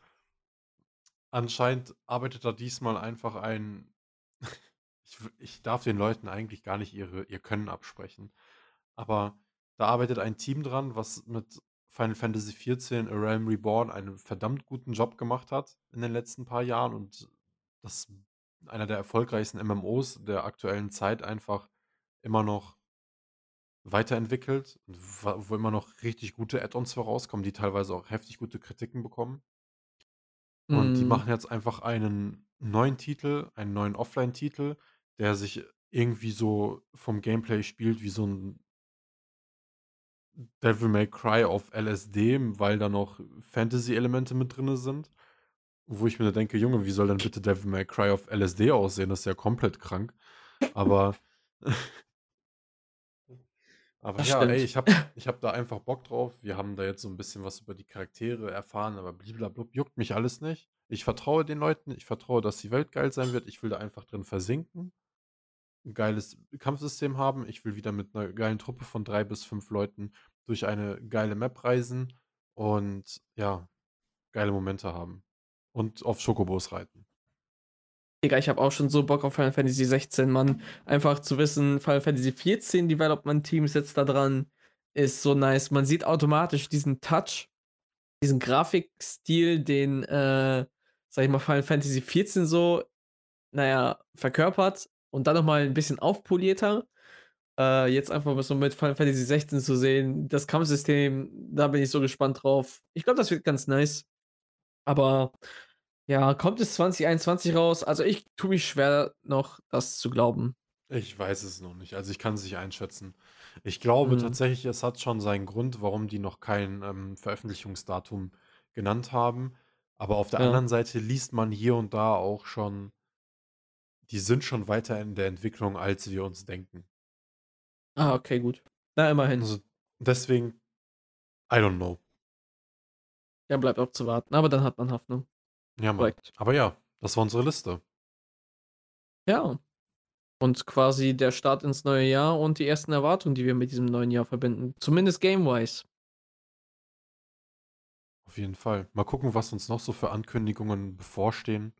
[SPEAKER 2] Anscheinend arbeitet da diesmal einfach ein ich ich darf den Leuten eigentlich gar nicht ihre ihr Können absprechen. Aber da arbeitet ein Team dran, was mit Final Fantasy XIV: A Realm Reborn einen verdammt guten Job gemacht hat in den letzten paar Jahren und das einer der erfolgreichsten MMOs der aktuellen Zeit einfach immer noch weiterentwickelt wo immer noch richtig gute Add-ons für rauskommen, die teilweise auch heftig gute Kritiken bekommen. Und die
[SPEAKER 1] Mhm.
[SPEAKER 2] machen jetzt einfach einen neuen Titel, einen neuen Offline-Titel, der sich irgendwie so vom Gameplay spielt wie so 'n Devil May Cry auf LSD, weil da noch Fantasy-Elemente mit drinne sind. Wo ich mir da denke: „Junge, wie soll denn bitte Devil May Cry auf LSD aussehen? Das ist ja komplett krank.“ Aber aber
[SPEAKER 1] Das
[SPEAKER 2] ja, ey,
[SPEAKER 1] stimmt.
[SPEAKER 2] ich habe ich habe da einfach Bock drauf. Wir haben da jetzt so 'n bisschen was über die Charaktere erfahren, aber bliblablub juckt mich alles nicht. Ich vertraue den Leuten, ich vertraue, dass die Welt geil sein wird. Ich will da einfach drin versinken, 'n geiles Kampfsystem haben. Ich will wieder mit 'ner geilen Truppe von 3 bis 5 Leuten durch eine geile Map reisen und ja, geile Momente haben und auf Schokobos reiten.
[SPEAKER 1] Digga, ich habe auch schon so Bock auf Final Fantasy 16, Mann. Einfach zu wissen, Final Fantasy 14 Development Team sitzt da dran, ist so nice. Man sieht automatisch diesen Touch, diesen Grafikstil, den, äh, sage ich mal, Final Fantasy 14 so, na ja, verkörpert und dann noch mal 'n bisschen aufpolierter. Äh, jetzt einfach mal so mit Final Fantasy 16 zu sehen, das Kampfsystem, da bin ich so gespannt drauf. Ich glaube, das wird ganz nice. Aber ja, kommt es 2021 raus? Also, ich tue mich schwer, noch das zu glauben.
[SPEAKER 2] Ich weiß es noch nicht. Also, ich kann's nicht einschätzen. Ich glaube
[SPEAKER 1] Mhm.
[SPEAKER 2] tatsächlich, es hat schon seinen Grund, warum die noch kein, ähm, Veröffentlichungsdatum genannt haben. Aber auf der
[SPEAKER 1] Ja.
[SPEAKER 2] anderen Seite liest man hier und da auch schon die sind schon weiter in der Entwicklung, als wir uns denken.
[SPEAKER 1] Ah, okay, gut. Na, immerhin.
[SPEAKER 2] Also, deswegen I don't know.
[SPEAKER 1] Ja, bleibt abzuwarten, aber dann hat man Hoffnung.
[SPEAKER 2] Ja, Mann. Aber ja, das war unsere Liste.
[SPEAKER 1] Ja. Und quasi der Start ins neue Jahr und die ersten Erwartungen, die wir mit diesem neuen Jahr verbinden, zumindest game-wise.
[SPEAKER 2] Auf jeden Fall. Mal gucken, was uns noch so für Ankündigungen bevorstehen.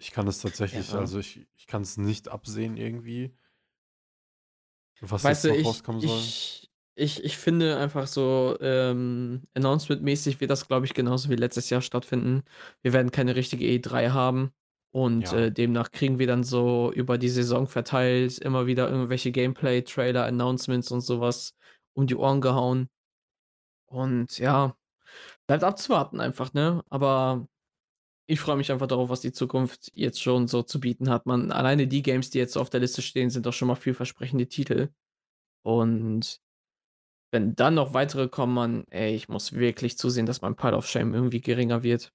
[SPEAKER 2] Ich kann es tatsächlich
[SPEAKER 1] Ja.
[SPEAKER 2] also, ich ich kann's nicht absehen irgendwie. Was
[SPEAKER 1] Weißt
[SPEAKER 2] jetzt
[SPEAKER 1] du,
[SPEAKER 2] noch
[SPEAKER 1] ich
[SPEAKER 2] rauskommen soll.
[SPEAKER 1] ich ich ich finde einfach so, ähm, Announcement-mäßig wird das, glaube ich, genauso wie letztes Jahr stattfinden. Wir werden keine richtige E3 haben und,
[SPEAKER 2] Ja.
[SPEAKER 1] äh, demnach kriegen wir dann so über die Saison verteilt immer wieder irgendwelche Gameplay-Trailer, Announcements und so was um die Ohren gehauen. Und ja, bleibt abzuwarten einfach, ne? Aber ich freue mich einfach darauf, was die Zukunft jetzt schon so zu bieten hat. Man alleine die Games, die jetzt so auf der Liste stehen, sind doch schon mal vielversprechende Titel. Und wenn dann noch weitere kommen, Mann, ey, ich muss wirklich zusehen, dass mein Pile of Shame irgendwie geringer wird.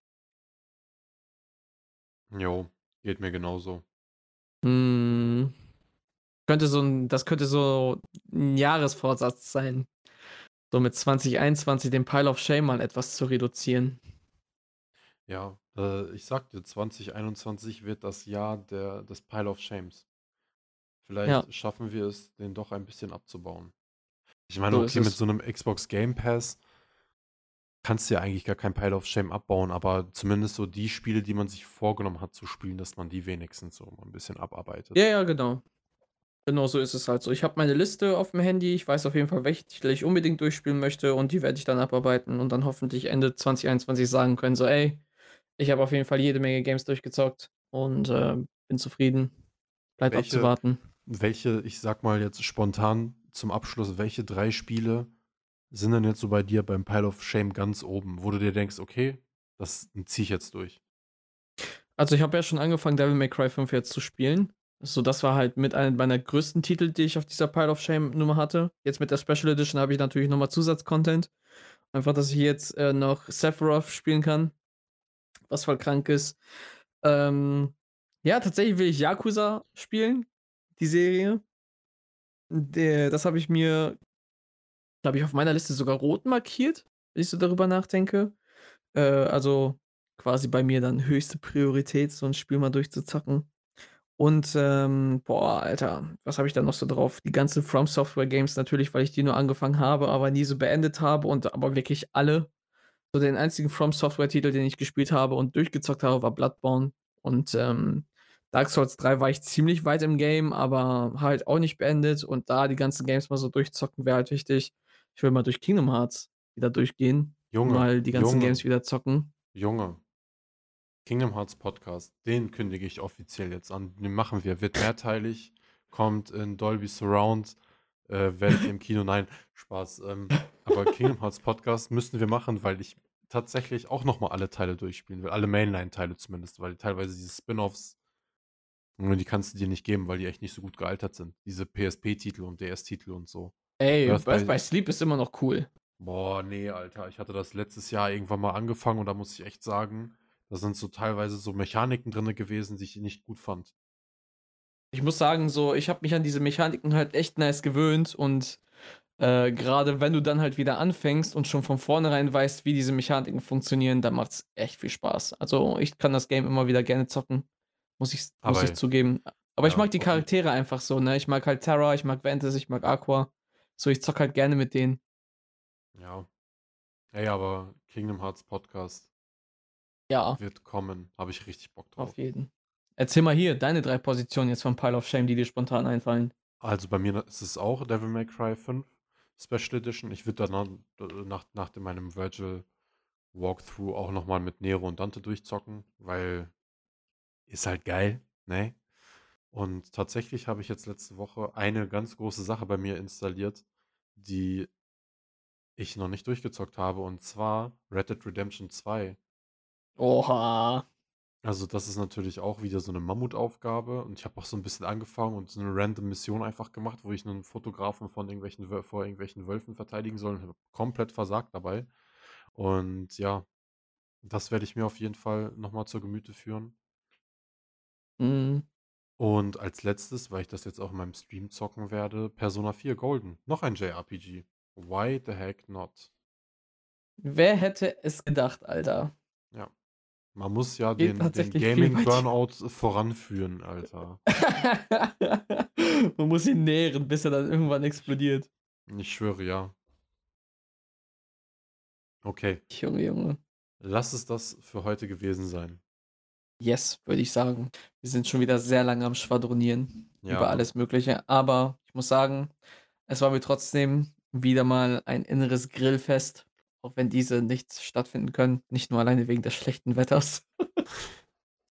[SPEAKER 2] Jo, geht mir genauso.
[SPEAKER 1] Mhm. Könnte so 'n das könnte so 'n Jahresvorsatz sein, so mit 2021 den Pile of Shame mal etwas zu reduzieren.
[SPEAKER 2] Ja, äh, ich dir, 2021 wird das Jahr der des Pile of Shames.
[SPEAKER 1] Ja.
[SPEAKER 2] Vielleicht schaffen wir es, den doch ein bisschen abzubauen. Ich meine,
[SPEAKER 1] So ist
[SPEAKER 2] okay, mit
[SPEAKER 1] es.
[SPEAKER 2] so 'nem Xbox Game Pass kannst du ja eigentlich gar kein Pile of Shame abbauen, aber zumindest so die Spiele, die man sich vorgenommen hat zu spielen, dass man die wenigstens so mal 'n bisschen abarbeitet.
[SPEAKER 1] Ja, ja, genau. Genau so ist es halt so. Ich habe meine Liste auf'm Handy. Ich weiß auf jeden Fall, welche Titel ich unbedingt durchspielen möchte und die werde ich dann abarbeiten und dann hoffentlich Ende 2021 sagen können, so: „Ey, ich habe auf jeden Fall jede Menge Games durchgezockt und, ähm, bin zufrieden.“ Bleibt
[SPEAKER 2] Welche
[SPEAKER 1] abzuwarten.
[SPEAKER 2] welche, ich sage mal jetzt spontan zum Abschluss, welche 3 Spiele sind denn jetzt so bei dir beim Pile of Shame ganz oben, wo du dir denkst: „Okay, das ziehe ich jetzt durch?“
[SPEAKER 1] Also, ich habe ja schon angefangen, Devil May Cry 5 jetzt zu spielen. So, das war halt mit einem meiner größten Titel, die ich auf dieser Pile of Shame Nummer hatte. Jetzt mit der Special Edition habe ich natürlich noch mal Zusatzcontent. Einfach, dass ich jetzt, äh, noch Sephiroth spielen kann, was voll krank ist. Ähm, ja, tatsächlich will ich Yakuza spielen, die Serie. Der das habe ich mir glaube ich, auf meiner Liste sogar rot markiert, wenn ich so darüber nachdenke. Äh, also, quasi bei mir dann höchste Priorität, so 'n Spiel mal durchzuzocken. Und, ähm, boah, Alter, was habe ich da noch so drauf? Die ganzen From Software Games natürlich, weil ich die nur angefangen habe, aber nie so beendet habe und aber wirklich alle. So den einzigen From Software Titel, den ich gespielt habe und durchgezockt habe, war Bloodborne und, ähm Dark Souls 3 war ich ziemlich weit im Game, aber halt auch nicht beendet und da die ganzen Games mal so durchzocken wäre halt wichtig. Ich will mal durch Kingdom Hearts wieder durchgehen
[SPEAKER 2] Junge,
[SPEAKER 1] mal die ganzen
[SPEAKER 2] Junge,
[SPEAKER 1] Games wieder zocken.
[SPEAKER 2] Junge. Kingdom Hearts Podcast, den kündige ich offiziell jetzt an. Den machen wir, wird mehrteilig, kommt in Dolby Surround, äh, werdet im Kino, nein, Spaß. Ähm, aber Kingdom Hearts Podcast müssten wir machen, weil ich tatsächlich auch nochmal alle Teile durchspielen will. Alle Mainline-Teile zumindest, weil teilweise diese Spin-Offs, die kannst du dir nicht geben, weil die echt nicht so gut gealtert sind. Diese PSP-Titel und DS-Titel und so.
[SPEAKER 1] Ey,
[SPEAKER 2] Birth
[SPEAKER 1] Birth
[SPEAKER 2] by-
[SPEAKER 1] by Sleep ist immer noch cool.
[SPEAKER 2] Boah, nee, Alter. Ich hatte das letztes Jahr irgendwann mal angefangen und da muss ich echt sagen, da sind so teilweise so Mechaniken drin gewesen, die ich nicht gut fand.
[SPEAKER 1] Ich muss sagen, so, ich habe mich an diese Mechaniken halt echt nice gewöhnt und äh, gerade wenn du dann halt wieder anfängst und schon von vornherein weißt, wie diese Mechaniken funktionieren, dann macht's echt viel Spaß. Also ich kann das Game immer wieder gerne zocken, muss ich, muss
[SPEAKER 2] Aber-
[SPEAKER 1] ich zugeben. Aber ich
[SPEAKER 2] ja,
[SPEAKER 1] mag die Charaktere einfach so, ne? Ich mag halt Terra, ich mag Ventus, ich mag Aqua. So, ich zock halt gerne mit denen.
[SPEAKER 2] Ja. Ey, aber Kingdom Hearts Podcast
[SPEAKER 1] Ja,
[SPEAKER 2] wird kommen. Habe ich richtig Bock drauf.
[SPEAKER 1] auf jeden. Erzähl mal hier deine drei Positionen jetzt von Pile of Shame, die dir spontan einfallen.
[SPEAKER 2] Also bei mir ist es auch Devil May Cry 5 Special Edition. Ich würde dann nach, nach dem- meinem Virtual Walkthrough auch nochmal mit Nero und Dante durchzocken, weil ist halt geil, ne? Und tatsächlich habe ich jetzt letzte Woche eine ganz große Sache bei mir installiert, die ich noch nicht durchgezockt habe, und zwar Red Dead Redemption 2.
[SPEAKER 1] Oha.
[SPEAKER 2] Also das ist natürlich auch wieder so eine Mammutaufgabe und ich habe auch so ein bisschen angefangen und so eine random Mission einfach gemacht, wo ich einen Fotografen von irgendwelchen vor irgendwelchen Wölfen verteidigen soll und habe komplett versagt dabei. Und ja, das werde ich mir auf jeden Fall noch mal zur Gemüte führen.
[SPEAKER 1] Mhm.
[SPEAKER 2] Und als Letztes, weil ich das jetzt auch in meinem Stream zocken werde, Persona 4 Golden. Noch ein JRPG. Why the heck not?
[SPEAKER 1] Wer hätte es gedacht, Alter?
[SPEAKER 2] Ja. Man muss ja
[SPEAKER 1] Geht
[SPEAKER 2] den, den
[SPEAKER 1] tatsächlich viel
[SPEAKER 2] Gaming
[SPEAKER 1] bei dir.
[SPEAKER 2] Burnout voranführen, Alter.
[SPEAKER 1] Man muss ihn nähren, bis er dann irgendwann explodiert.
[SPEAKER 2] Ich schwöre, ja. Okay,
[SPEAKER 1] Junge, Junge.
[SPEAKER 2] lass es das für heute gewesen sein.
[SPEAKER 1] Yes, würde ich sagen. Wir sind schon wieder sehr lange am Schwadronieren
[SPEAKER 2] Ja.
[SPEAKER 1] über alles Mögliche. Aber ich muss sagen, es war mir trotzdem wieder mal ein inneres Grillfest. Auch wenn diese nicht stattfinden können. Nicht nur alleine wegen des schlechten Wetters.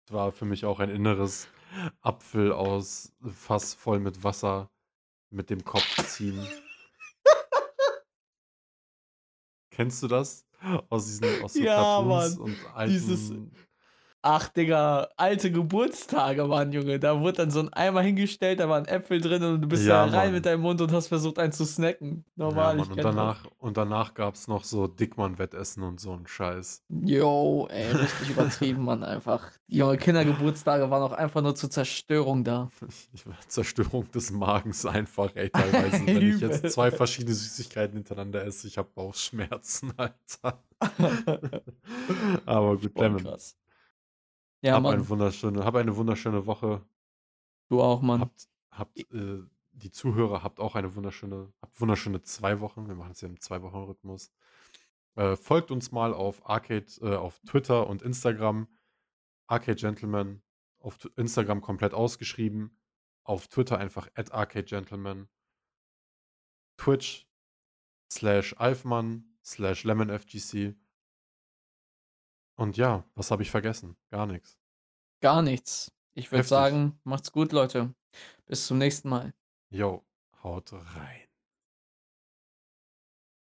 [SPEAKER 2] Es war für mich auch ein inneres Apfel aus Fass voll mit Wasser mit dem Kopf ziehen. Kennst du das? Aus diesen aus so
[SPEAKER 1] Ja,
[SPEAKER 2] Cartoons
[SPEAKER 1] Mann.
[SPEAKER 2] und alten
[SPEAKER 1] Dieses- Ach, Digga, alte Geburtstage, Mann, Junge. Da wurde dann so ein Eimer hingestellt, da waren Äpfel drin und du bist
[SPEAKER 2] Ja,
[SPEAKER 1] da rein
[SPEAKER 2] Mann.
[SPEAKER 1] mit deinem Mund und hast versucht, einen zu snacken. Normal,
[SPEAKER 2] ja, Mann, und
[SPEAKER 1] das.
[SPEAKER 2] danach und danach gab es noch so Dickmann-Wettessen und so ein Scheiß.
[SPEAKER 1] Yo, ey, richtig übertrieben, Mann, einfach. Junge Kindergeburtstage waren auch einfach nur zur Zerstörung da.
[SPEAKER 2] Zerstörung des Magens einfach, ey, teilweise. Wenn ich jetzt zwei verschiedene Süßigkeiten hintereinander esse, ich habe Bauchschmerzen, Alter. Aber gut, Lemon.
[SPEAKER 1] krass. Ja,
[SPEAKER 2] hab,
[SPEAKER 1] Mann,
[SPEAKER 2] eine wunderschöne, hab eine wunderschöne Woche.
[SPEAKER 1] du auch, Mann.
[SPEAKER 2] Habt, habt äh, die Zuhörer habt auch eine wunderschöne, habt wunderschöne zwei Wochen. Wir machen es ja im Zwei-Wochen-Rhythmus. Äh, folgt uns mal auf Arcade, äh, auf Twitter und Instagram. Arcade Gentleman. Auf Instagram komplett ausgeschrieben. Auf Twitter einfach at Arcade Gentleman. Twitch slash Alfmann slash LemonFGC. Und ja, was habe ich vergessen? Gar nichts.
[SPEAKER 1] Gar nichts. Ich würde sagen, macht's gut, Leute. Bis zum nächsten Mal.
[SPEAKER 2] Yo, haut rein.